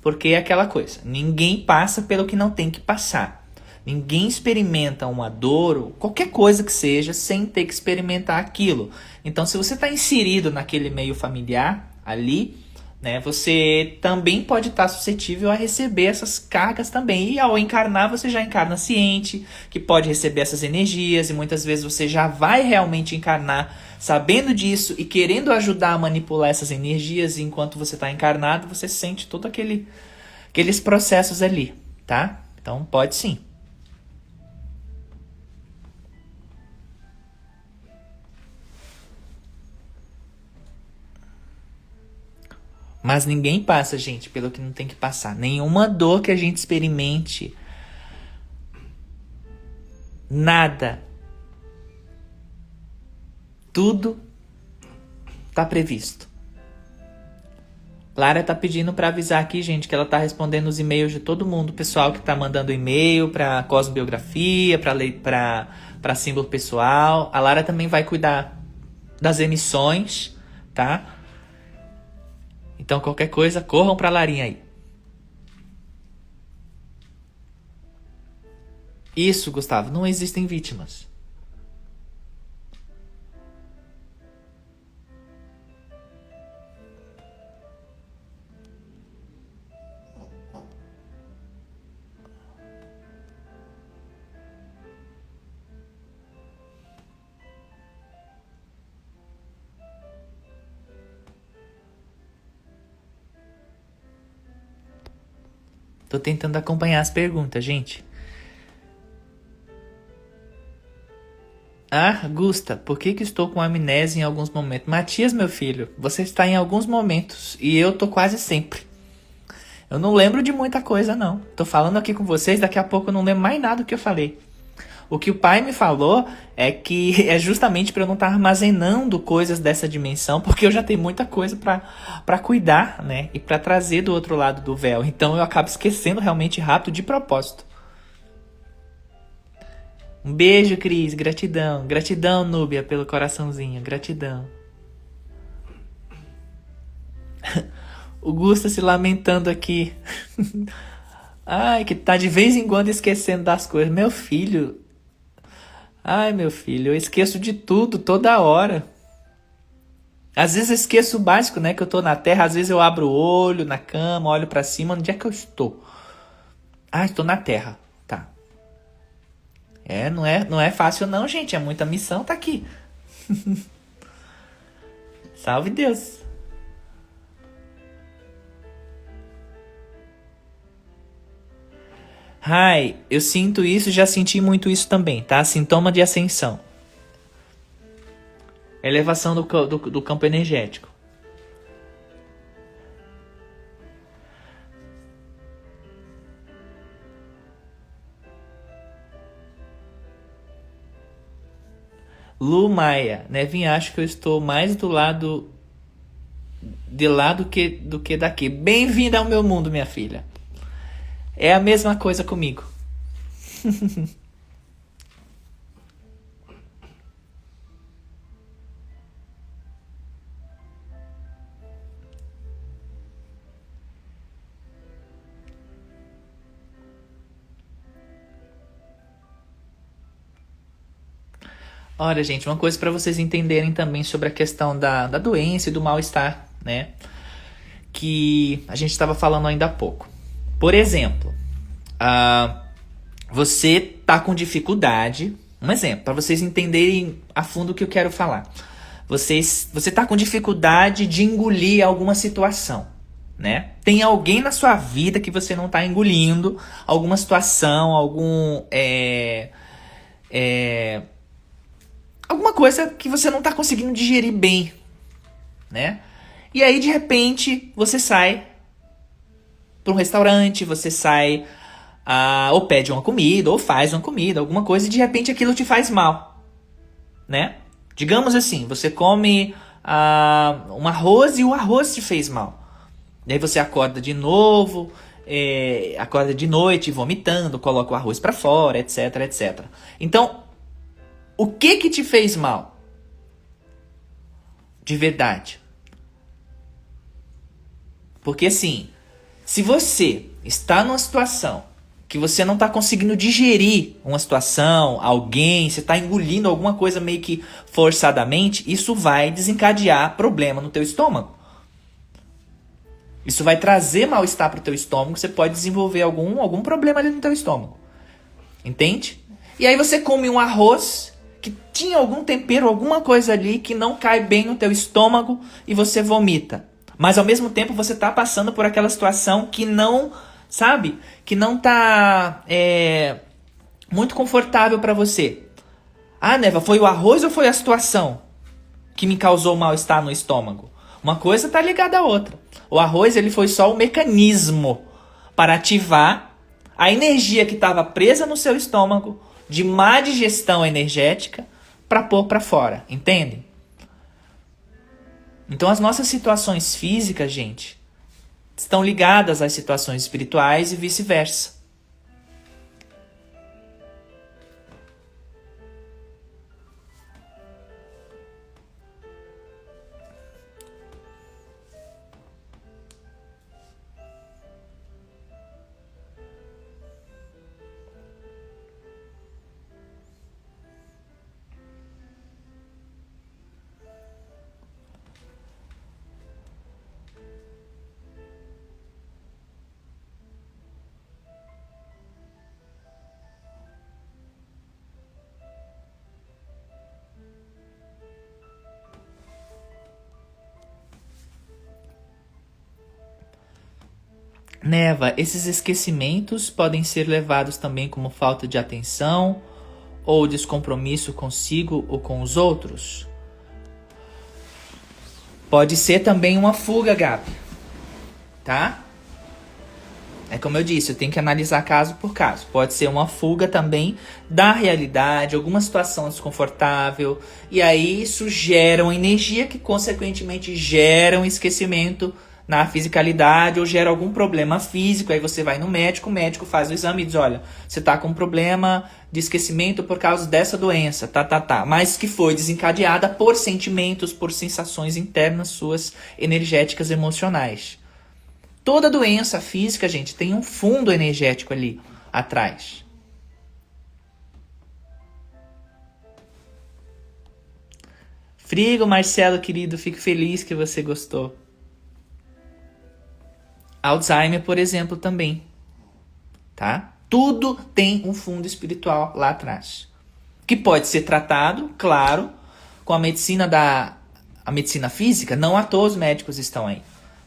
Porque é aquela coisa, ninguém passa pelo que não tem que passar. Ninguém experimenta uma dor ou qualquer coisa que seja sem ter que experimentar aquilo. Então, se você está inserido naquele meio familiar ali, né? Você também pode estar suscetível a receber essas cargas também. E ao encarnar, você já encarna ciente, que pode receber essas energias, e muitas vezes você já vai realmente encarnar sabendo disso e querendo ajudar a manipular essas energias, e enquanto você está encarnado, você sente todo aquele aqueles processos ali, tá? Então pode sim. Mas ninguém passa, gente, pelo que não tem que passar. Nenhuma dor que a gente experimente. Nada. Tudo tá previsto. Lara tá pedindo para avisar aqui, gente, que ela tá respondendo os e-mails de todo mundo, pessoal que tá mandando e-mail para Cosmobiografia, para para para símbolo pessoal. A Lara também vai cuidar das emissões, tá? Então qualquer coisa, corram pra Larinha aí. Isso, Gustavo, não existem vítimas. Tô tentando acompanhar as perguntas, gente. Ah, Gusta, por que, que estou com amnésia em alguns momentos? Matias, meu filho, você está em alguns momentos e eu tô quase sempre. Eu não lembro de muita coisa, não. Tô falando aqui com vocês, daqui a pouco eu não lembro mais nada do que eu falei. O que o pai me falou é que é justamente para eu não estar tá armazenando coisas dessa dimensão, porque eu já tenho muita coisa para cuidar, né? E para trazer do outro lado do véu. Então eu acabo esquecendo realmente rápido de propósito. Um beijo, Cris. Gratidão. Gratidão, Núbia, pelo coraçãozinho. Gratidão. o Gusta se lamentando aqui. Ai, que tá de vez em quando esquecendo das coisas. Meu filho. Ai, meu filho, eu esqueço de tudo toda hora. Às vezes eu esqueço o básico, né? Que eu tô na terra, às vezes eu abro o olho na cama, olho para cima, onde é que eu estou? Ah, estou na terra. Tá. É, não é, não é fácil não, gente, é muita missão tá aqui. Salve Deus. Ai, eu sinto isso, já senti muito isso também, tá? Sintoma de ascensão. Elevação do, do, do campo energético. Lu Maia, Nevin, acho que eu estou mais do lado de lá do que, do que daqui. Bem-vinda ao meu mundo, minha filha. É a mesma coisa comigo. Olha, gente, uma coisa para vocês entenderem também sobre a questão da, da doença e do mal-estar, né? Que a gente estava falando ainda há pouco. Por exemplo, uh, você tá com dificuldade. Um exemplo, para vocês entenderem a fundo o que eu quero falar. Vocês, você tá com dificuldade de engolir alguma situação, né? Tem alguém na sua vida que você não tá engolindo, alguma situação, algum. É, é, alguma coisa que você não tá conseguindo digerir bem, né? E aí, de repente, você sai para um restaurante, você sai ah, ou pede uma comida, ou faz uma comida, alguma coisa, e de repente aquilo te faz mal, né? Digamos assim, você come ah, um arroz e o arroz te fez mal. Daí você acorda de novo, é, acorda de noite vomitando, coloca o arroz para fora, etc, etc. Então, o que que te fez mal? De verdade. Porque assim, se você está numa situação que você não está conseguindo digerir uma situação, alguém, você está engolindo alguma coisa meio que forçadamente, isso vai desencadear problema no teu estômago. Isso vai trazer mal-estar para o teu estômago, você pode desenvolver algum, algum problema ali no teu estômago. Entende? E aí você come um arroz que tinha algum tempero, alguma coisa ali que não cai bem no teu estômago e você vomita. Mas ao mesmo tempo você tá passando por aquela situação que não, sabe? Que não tá é, muito confortável para você. Ah, Neva, foi o arroz ou foi a situação que me causou mal-estar no estômago? Uma coisa tá ligada à outra. O arroz ele foi só o mecanismo para ativar a energia que estava presa no seu estômago de má digestão energética para pôr para fora, entende? Então as nossas situações físicas, gente, estão ligadas às situações espirituais e vice-versa. Neva, esses esquecimentos podem ser levados também como falta de atenção ou descompromisso consigo ou com os outros? Pode ser também uma fuga, Gabi. Tá? É como eu disse, eu tenho que analisar caso por caso. Pode ser uma fuga também da realidade, alguma situação desconfortável, e aí isso gera uma energia que consequentemente gera um esquecimento na fisicalidade ou gera algum problema físico, aí você vai no médico, o médico faz o exame e diz, olha, você está com um problema de esquecimento por causa dessa doença, tá, tá, tá, mas que foi desencadeada por sentimentos, por sensações internas suas, energéticas, emocionais. Toda doença física, gente, tem um fundo energético ali atrás. Frigo, Marcelo, querido, fico feliz que você gostou. Alzheimer, por exemplo, também. Tá? Tudo tem um fundo espiritual lá atrás. Que pode ser tratado, claro, com a medicina da a medicina física, não à toa os médicos estão aí,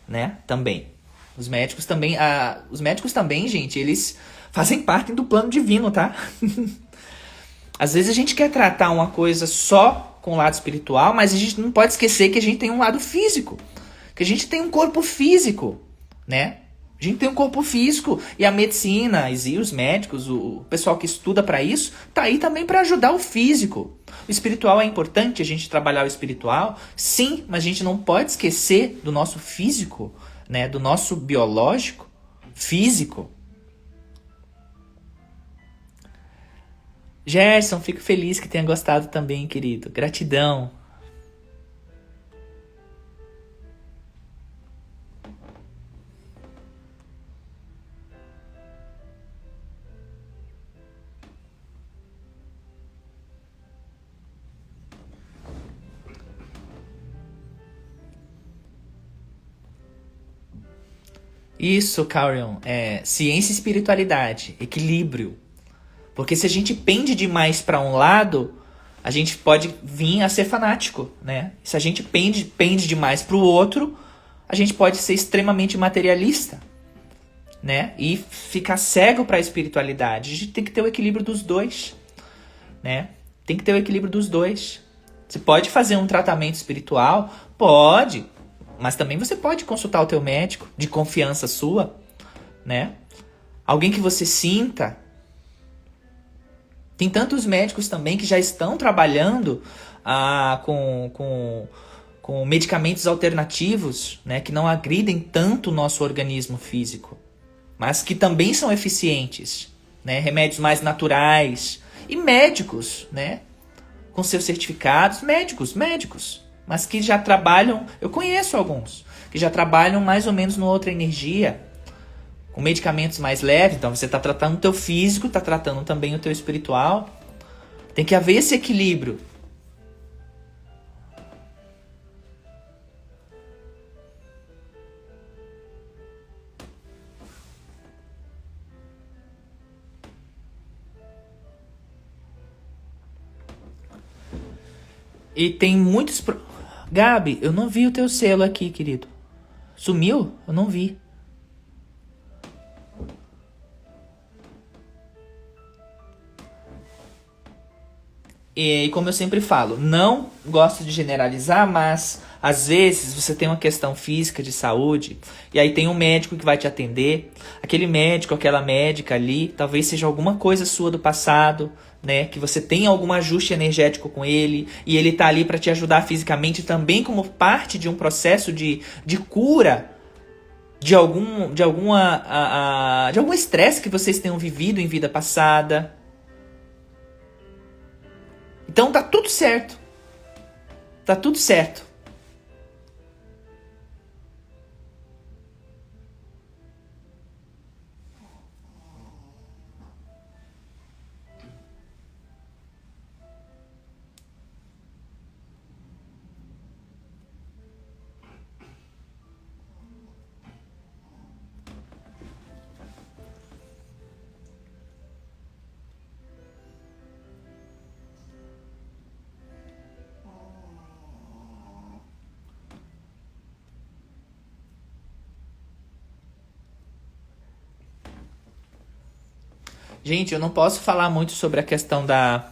né? Também. Os médicos também, a, os médicos também, gente, eles fazem parte do plano divino, tá? Às vezes a gente quer tratar uma coisa só com o lado espiritual, mas a gente não pode esquecer que a gente tem um lado físico, que a gente tem um corpo físico né? A gente tem um corpo físico e a medicina, e os médicos, o pessoal que estuda para isso, tá aí também para ajudar o físico. O espiritual é importante a gente trabalhar o espiritual, sim, mas a gente não pode esquecer do nosso físico, né? Do nosso biológico, físico. Gerson, fico feliz que tenha gostado também, querido. Gratidão. Isso, Carion, é ciência e espiritualidade, equilíbrio. Porque se a gente pende demais para um lado, a gente pode vir a ser fanático, né? Se a gente pende, pende demais para o outro, a gente pode ser extremamente materialista, né? E ficar cego para a espiritualidade. A gente tem que ter o equilíbrio dos dois, né? Tem que ter o equilíbrio dos dois. Você pode fazer um tratamento espiritual? Pode. Mas também você pode consultar o teu médico de confiança sua, né? Alguém que você sinta. Tem tantos médicos também que já estão trabalhando ah, com, com, com medicamentos alternativos, né? Que não agridem tanto o nosso organismo físico, mas que também são eficientes, né? Remédios mais naturais e médicos, né? Com seus certificados, médicos, médicos mas que já trabalham, eu conheço alguns, que já trabalham mais ou menos numa outra energia, com medicamentos mais leves, então você está tratando o teu físico, está tratando também o teu espiritual. Tem que haver esse equilíbrio. E tem muitos. Gabi, eu não vi o teu selo aqui, querido. Sumiu? Eu não vi. E como eu sempre falo, não gosto de generalizar, mas às vezes você tem uma questão física de saúde e aí tem um médico que vai te atender. Aquele médico, aquela médica ali, talvez seja alguma coisa sua do passado, né? Que você tem algum ajuste energético com ele e ele tá ali para te ajudar fisicamente também como parte de um processo de, de cura de algum de alguma a, a, de algum estresse que vocês tenham vivido em vida passada. Então tá tudo certo. Tá tudo certo. Gente, eu não posso falar muito sobre a questão da.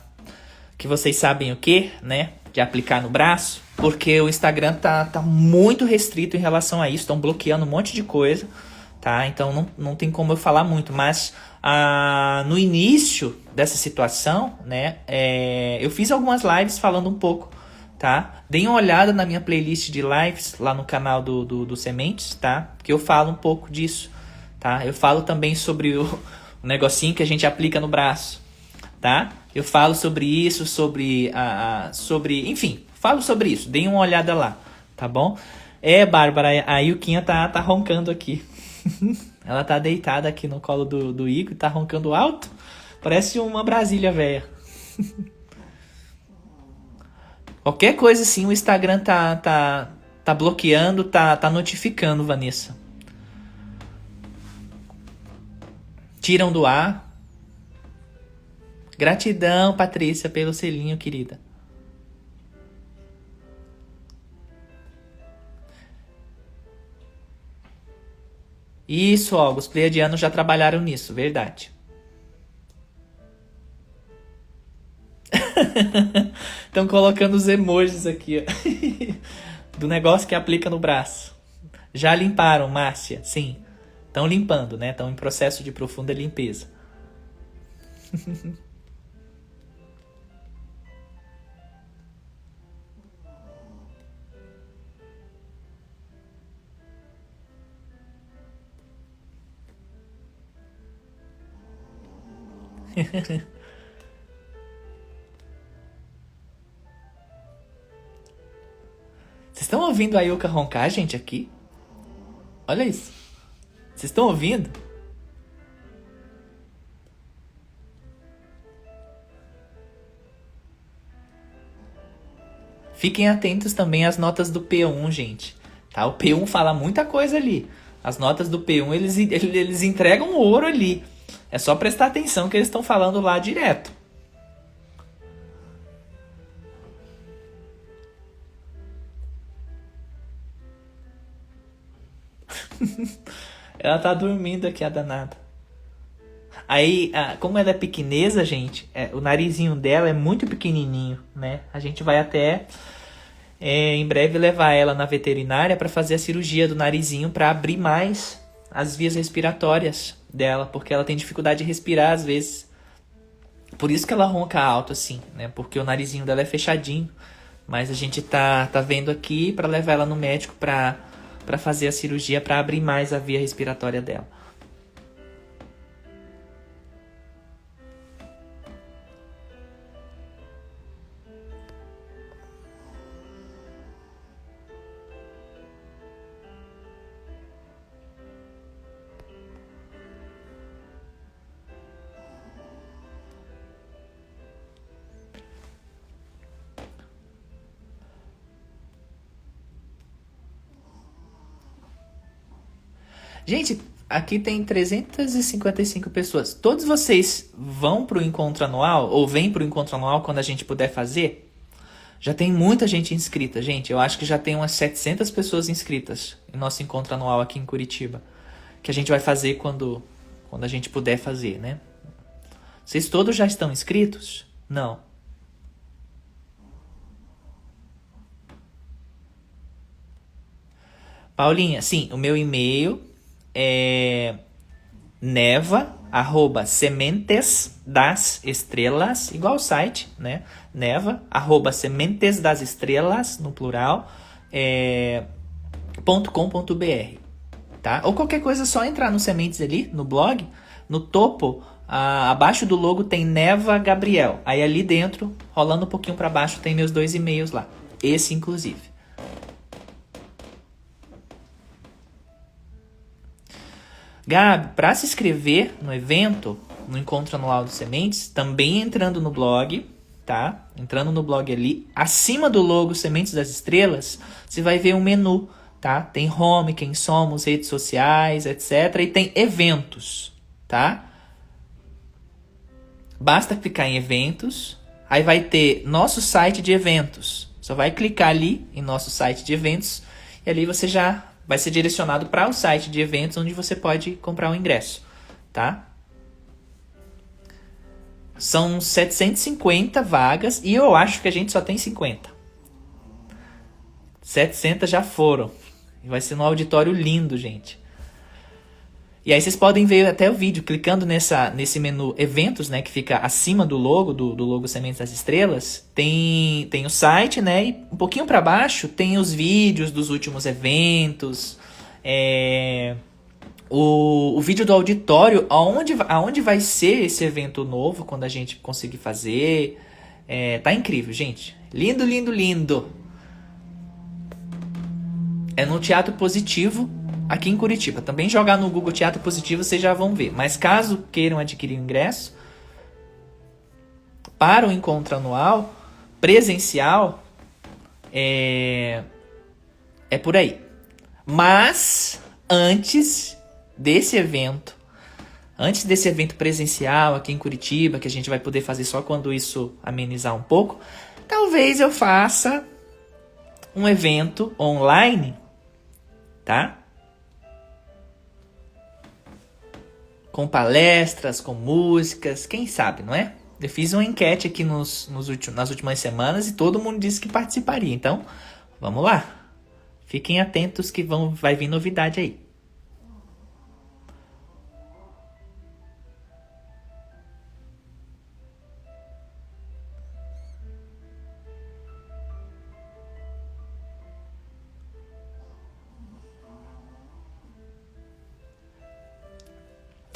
Que vocês sabem o que, né? De aplicar no braço, porque o Instagram tá, tá muito restrito em relação a isso, estão bloqueando um monte de coisa, tá? Então não, não tem como eu falar muito, mas ah, no início dessa situação, né, é, eu fiz algumas lives falando um pouco, tá? Deem uma olhada na minha playlist de lives lá no canal do, do, do Sementes, tá? Que eu falo um pouco disso, tá? Eu falo também sobre o, o negocinho que a gente aplica no braço, tá? Eu falo sobre isso, sobre a, a sobre, enfim, falo sobre isso. Deem uma olhada lá, tá bom? É, Bárbara, a Yuquinha tá, tá roncando aqui. Ela tá deitada aqui no colo do, do e tá roncando alto. Parece uma Brasília velha. Qualquer coisa assim, o Instagram tá, tá, tá bloqueando, tá, tá notificando, Vanessa. Tiram do ar. Gratidão, Patrícia, pelo selinho, querida. Isso, ó, os pleiadianos já trabalharam nisso, verdade. Estão colocando os emojis aqui, ó, do negócio que aplica no braço. Já limparam, Márcia? Sim. Estão limpando, né? Estão em processo de profunda limpeza. Vocês estão ouvindo a Yuka roncar, gente, aqui? Olha isso. Vocês estão ouvindo? Fiquem atentos também às notas do P1, gente. Tá? O P1 fala muita coisa ali. As notas do P1, eles, eles entregam ouro ali. É só prestar atenção que eles estão falando lá direto. ela tá dormindo aqui, a danada. Aí, como ela é pequeneza, gente, é, o narizinho dela é muito pequenininho, né? A gente vai até é, em breve levar ela na veterinária para fazer a cirurgia do narizinho para abrir mais as vias respiratórias dela, porque ela tem dificuldade de respirar às vezes. Por isso que ela ronca alto assim, né? Porque o narizinho dela é fechadinho. Mas a gente tá, tá vendo aqui para levar ela no médico para para fazer a cirurgia para abrir mais a via respiratória dela. Gente, aqui tem 355 pessoas. Todos vocês vão pro encontro anual ou vêm pro encontro anual quando a gente puder fazer? Já tem muita gente inscrita, gente. Eu acho que já tem umas 700 pessoas inscritas em nosso encontro anual aqui em Curitiba, que a gente vai fazer quando quando a gente puder fazer, né? Vocês todos já estão inscritos? Não. Paulinha, sim, o meu e-mail é neva, arroba sementes das estrelas, igual o site, né? Neva, arroba sementes das estrelas, no plural, é, .com.br, tá? Ou qualquer coisa, é só entrar no Sementes ali, no blog, no topo, abaixo do logo tem Neva Gabriel. Aí ali dentro, rolando um pouquinho para baixo, tem meus dois e-mails lá. Esse, inclusive. Gabi, para se inscrever no evento, no Encontro Anual dos Sementes, também entrando no blog, tá? Entrando no blog ali, acima do logo Sementes das Estrelas, você vai ver um menu, tá? Tem home, quem somos, redes sociais, etc. E tem eventos, tá? Basta clicar em eventos, aí vai ter nosso site de eventos. Só vai clicar ali em nosso site de eventos e ali você já vai ser direcionado para o site de eventos onde você pode comprar o ingresso, tá? São 750 vagas e eu acho que a gente só tem 50. 700 já foram. Vai ser um auditório lindo, gente. E aí vocês podem ver até o vídeo clicando nessa, nesse menu eventos, né, que fica acima do logo, do, do logo Sementes das Estrelas. Tem, tem o site, né, e um pouquinho para baixo tem os vídeos dos últimos eventos, é, o, o vídeo do auditório, aonde, aonde vai ser esse evento novo quando a gente conseguir fazer. É, tá incrível, gente. Lindo, lindo, lindo. É no Teatro Positivo, aqui em Curitiba. Também jogar no Google Teatro Positivo vocês já vão ver. Mas caso queiram adquirir o ingresso, para o encontro anual, presencial, é, é por aí. Mas, antes desse evento, antes desse evento presencial aqui em Curitiba, que a gente vai poder fazer só quando isso amenizar um pouco, talvez eu faça um evento online tá? Com palestras, com músicas, quem sabe, não é? Eu fiz uma enquete aqui nos, nos últimos, nas últimas semanas e todo mundo disse que participaria. Então, vamos lá. Fiquem atentos que vão, vai vir novidade aí.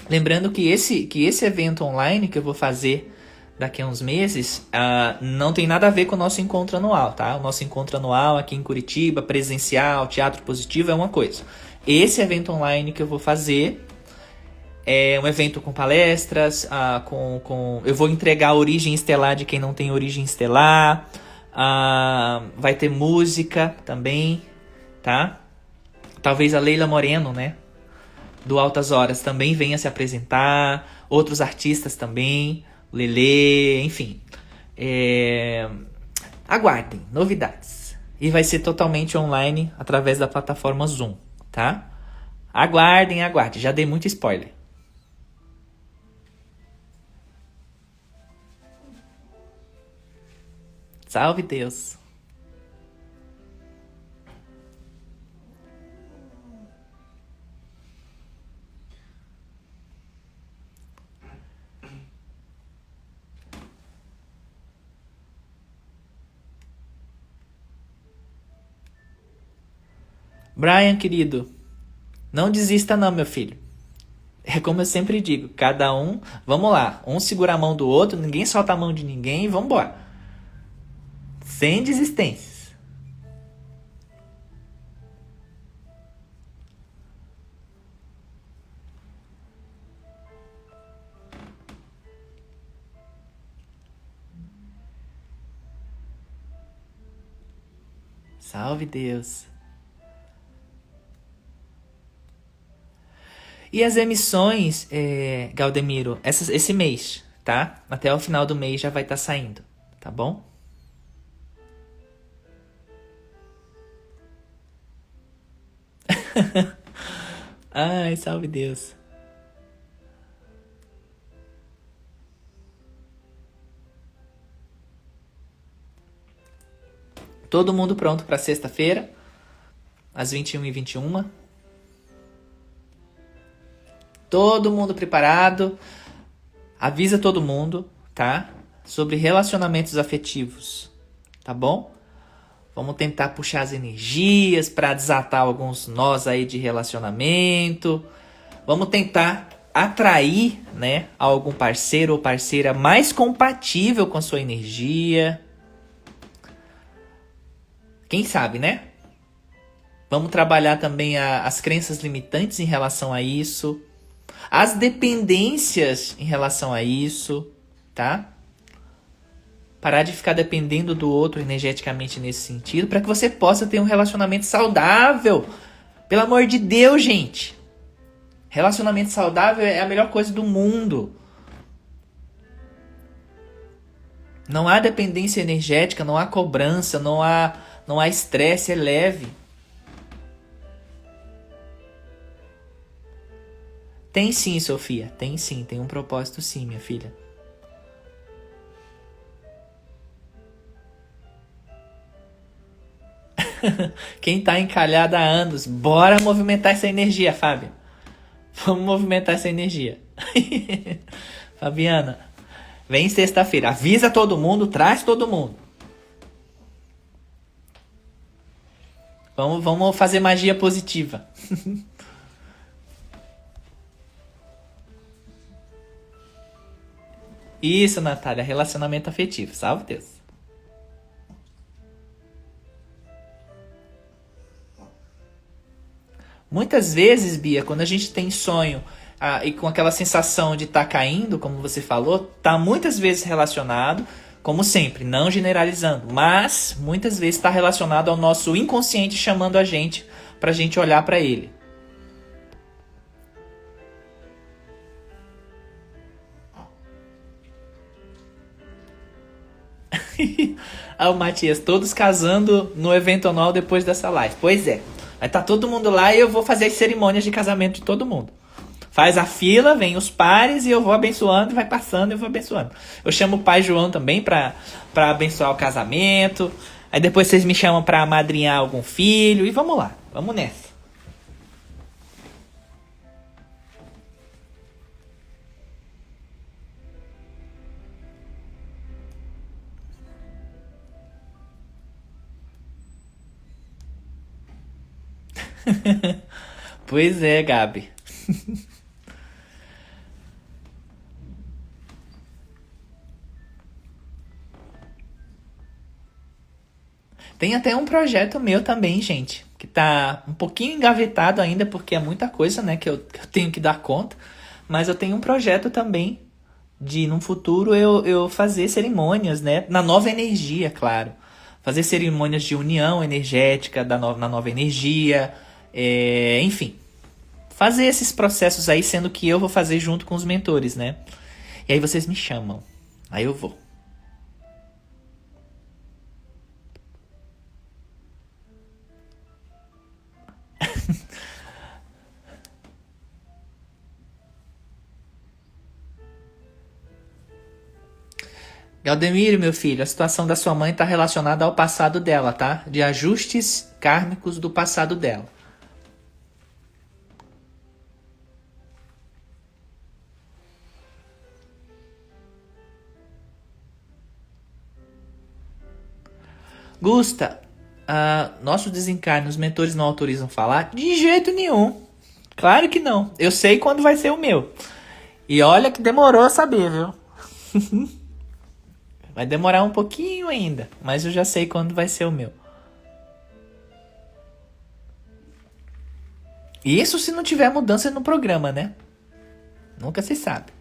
Lembrando que esse, que esse evento online que eu vou fazer daqui a uns meses uh, não tem nada a ver com o nosso encontro anual, tá? O nosso encontro anual aqui em Curitiba, presencial, teatro positivo é uma coisa. Esse evento online que eu vou fazer é um evento com palestras, uh, com, com eu vou entregar a origem estelar de quem não tem origem estelar, uh, vai ter música também, tá? Talvez a Leila Moreno, né? Do Altas Horas também venha se apresentar, outros artistas também, Lele, enfim. É... Aguardem novidades. E vai ser totalmente online através da plataforma Zoom, tá? Aguardem, aguardem. Já dei muito spoiler. Salve Deus! Brian, querido, não desista não, meu filho. É como eu sempre digo, cada um, vamos lá, um segura a mão do outro, ninguém solta a mão de ninguém e vamos embora. Sem desistências. Salve Deus. E as emissões, é, Galdemiro, essa, esse mês, tá? Até o final do mês já vai estar tá saindo, tá bom? Ai, salve Deus. Todo mundo pronto para sexta-feira, às 21h21. Todo mundo preparado. Avisa todo mundo, tá? Sobre relacionamentos afetivos, tá bom? Vamos tentar puxar as energias para desatar alguns nós aí de relacionamento. Vamos tentar atrair, né, algum parceiro ou parceira mais compatível com a sua energia. Quem sabe, né? Vamos trabalhar também a, as crenças limitantes em relação a isso as dependências em relação a isso, tá? Parar de ficar dependendo do outro energeticamente nesse sentido, para que você possa ter um relacionamento saudável. Pelo amor de Deus, gente. Relacionamento saudável é a melhor coisa do mundo. Não há dependência energética, não há cobrança, não há não há estresse, é leve. Tem sim, Sofia. Tem sim. Tem um propósito sim, minha filha. Quem tá encalhado há anos, bora movimentar essa energia, Fábio. Vamos movimentar essa energia. Fabiana, vem sexta-feira. Avisa todo mundo, traz todo mundo. Vamos, vamos fazer magia positiva. Isso, Natália, relacionamento afetivo. Salve Deus. Muitas vezes, Bia, quando a gente tem sonho ah, e com aquela sensação de estar tá caindo, como você falou, tá muitas vezes relacionado, como sempre, não generalizando, mas muitas vezes está relacionado ao nosso inconsciente chamando a gente para a gente olhar para ele. ah, o Matias, todos casando no evento anual depois dessa live. Pois é. Estar tá todo mundo lá e eu vou fazer as cerimônias de casamento de todo mundo. Faz a fila, vem os pares e eu vou abençoando, vai passando e eu vou abençoando. Eu chamo o pai João também para abençoar o casamento. Aí depois vocês me chamam para amadrinhar algum filho e vamos lá, vamos nessa. pois é, Gabi. Tem até um projeto meu também, gente, que tá um pouquinho engavetado ainda, porque é muita coisa, né, que eu, que eu tenho que dar conta. Mas eu tenho um projeto também de, no futuro, eu, eu fazer cerimônias, né, na nova energia, claro. Fazer cerimônias de união energética da no, na nova energia, é, enfim, fazer esses processos aí, sendo que eu vou fazer junto com os mentores, né? E aí vocês me chamam. Aí eu vou. Galdemiro, meu filho, a situação da sua mãe está relacionada ao passado dela, tá? De ajustes kármicos do passado dela. Gusta, uh, nosso desencarne, os mentores não autorizam falar? De jeito nenhum. Claro que não. Eu sei quando vai ser o meu. E olha que demorou a saber, viu? vai demorar um pouquinho ainda, mas eu já sei quando vai ser o meu. Isso se não tiver mudança no programa, né? Nunca se sabe.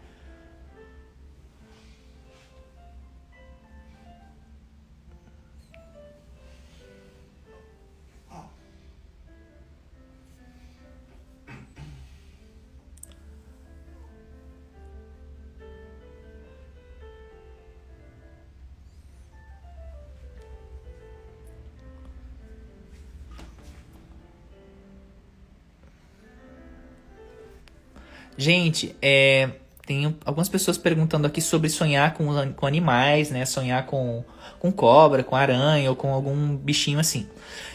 Gente, é, tem algumas pessoas perguntando aqui sobre sonhar com, com animais, né? Sonhar com, com cobra, com aranha ou com algum bichinho assim.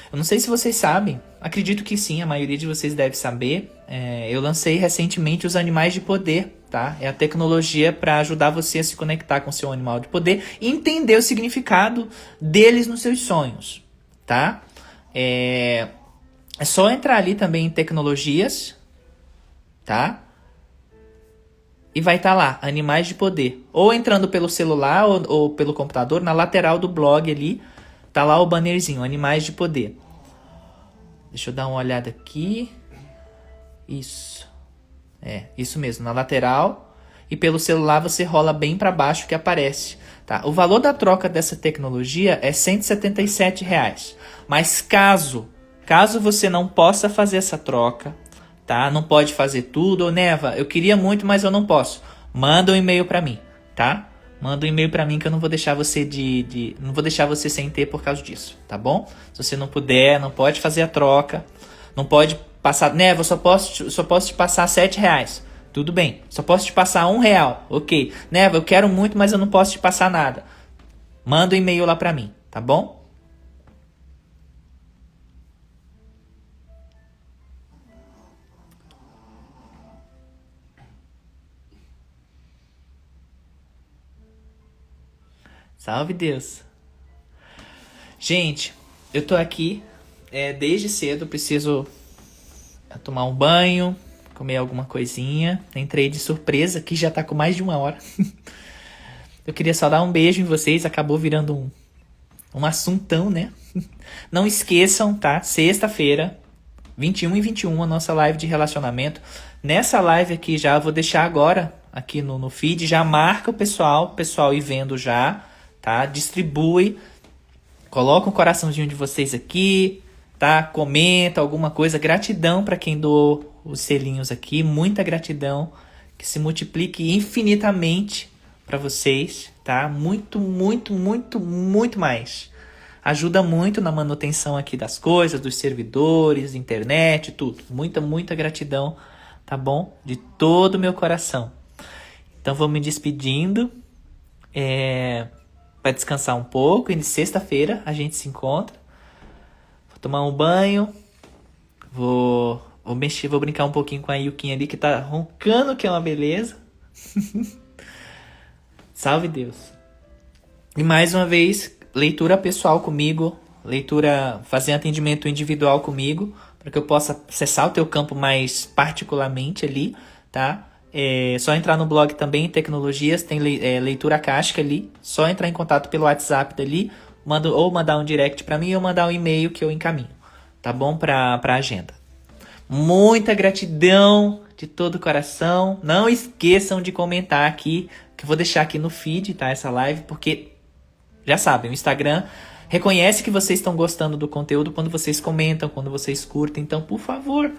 Eu não sei se vocês sabem, acredito que sim, a maioria de vocês deve saber. É, eu lancei recentemente os animais de poder, tá? É a tecnologia para ajudar você a se conectar com seu animal de poder e entender o significado deles nos seus sonhos, tá? É, é só entrar ali também em tecnologias, tá? E vai estar tá lá, Animais de Poder. Ou entrando pelo celular ou, ou, pelo computador, na lateral do blog ali, tá lá o bannerzinho, Animais de Poder. Deixa eu dar uma olhada aqui. Isso. É, isso mesmo, na lateral. E pelo celular você rola bem para baixo que aparece. Tá? O valor da troca dessa tecnologia é 177 reais. Mas caso, caso você não possa fazer essa troca, tá? Não pode fazer tudo. Ô, Neva, eu queria muito, mas eu não posso. Manda um e-mail para mim, tá? Manda um e-mail para mim que eu não vou deixar você de, de, não vou deixar você sem ter por causa disso, tá bom? Se você não puder, não pode fazer a troca, não pode passar, Neva, eu só posso, só posso te passar sete reais. Tudo bem, só posso te passar um real, ok? Neva, eu quero muito, mas eu não posso te passar nada. Manda um e-mail lá para mim, tá bom? Salve Deus. Gente, eu tô aqui é, desde cedo, preciso tomar um banho, comer alguma coisinha. Entrei de surpresa, que já tá com mais de uma hora. eu queria só dar um beijo em vocês, acabou virando um, um assuntão, né? Não esqueçam, tá? Sexta-feira, 21 e 21, a nossa live de relacionamento. Nessa live aqui já, vou deixar agora aqui no, no feed, já marca o pessoal, pessoal ir vendo já, tá? Distribui, coloca um coraçãozinho de vocês aqui, tá? Comenta alguma coisa. Gratidão para quem doou os selinhos aqui, muita gratidão. Que se multiplique infinitamente para vocês, tá? Muito, muito, muito, muito mais. Ajuda muito na manutenção aqui das coisas, dos servidores, internet, tudo. Muita, muita gratidão, tá bom? De todo o meu coração. Então vou me despedindo. É, para descansar um pouco. E sexta-feira a gente se encontra. Vou tomar um banho. Vou, vou mexer, vou brincar um pouquinho com a Yukinha ali que tá roncando, que é uma beleza. Salve Deus. E mais uma vez, leitura pessoal comigo, leitura, fazer atendimento individual comigo, para que eu possa acessar o teu campo mais particularmente ali, tá? É só entrar no blog também, Tecnologias, tem é, leitura cáustica ali. Só entrar em contato pelo WhatsApp dali, manda, ou mandar um direct para mim ou mandar um e-mail que eu encaminho. Tá bom? Pra, pra agenda. Muita gratidão de todo o coração. Não esqueçam de comentar aqui, que eu vou deixar aqui no feed, tá? Essa live, porque já sabem, o Instagram reconhece que vocês estão gostando do conteúdo quando vocês comentam, quando vocês curtem. Então, por favor,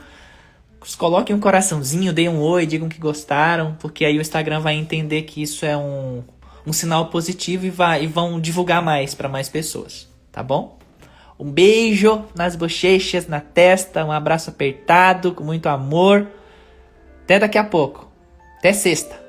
coloquem um coraçãozinho, deem um oi, digam que gostaram, porque aí o Instagram vai entender que isso é um, um sinal positivo e, vai, e vão divulgar mais para mais pessoas, tá bom? Um beijo nas bochechas, na testa, um abraço apertado, com muito amor. Até daqui a pouco. Até sexta.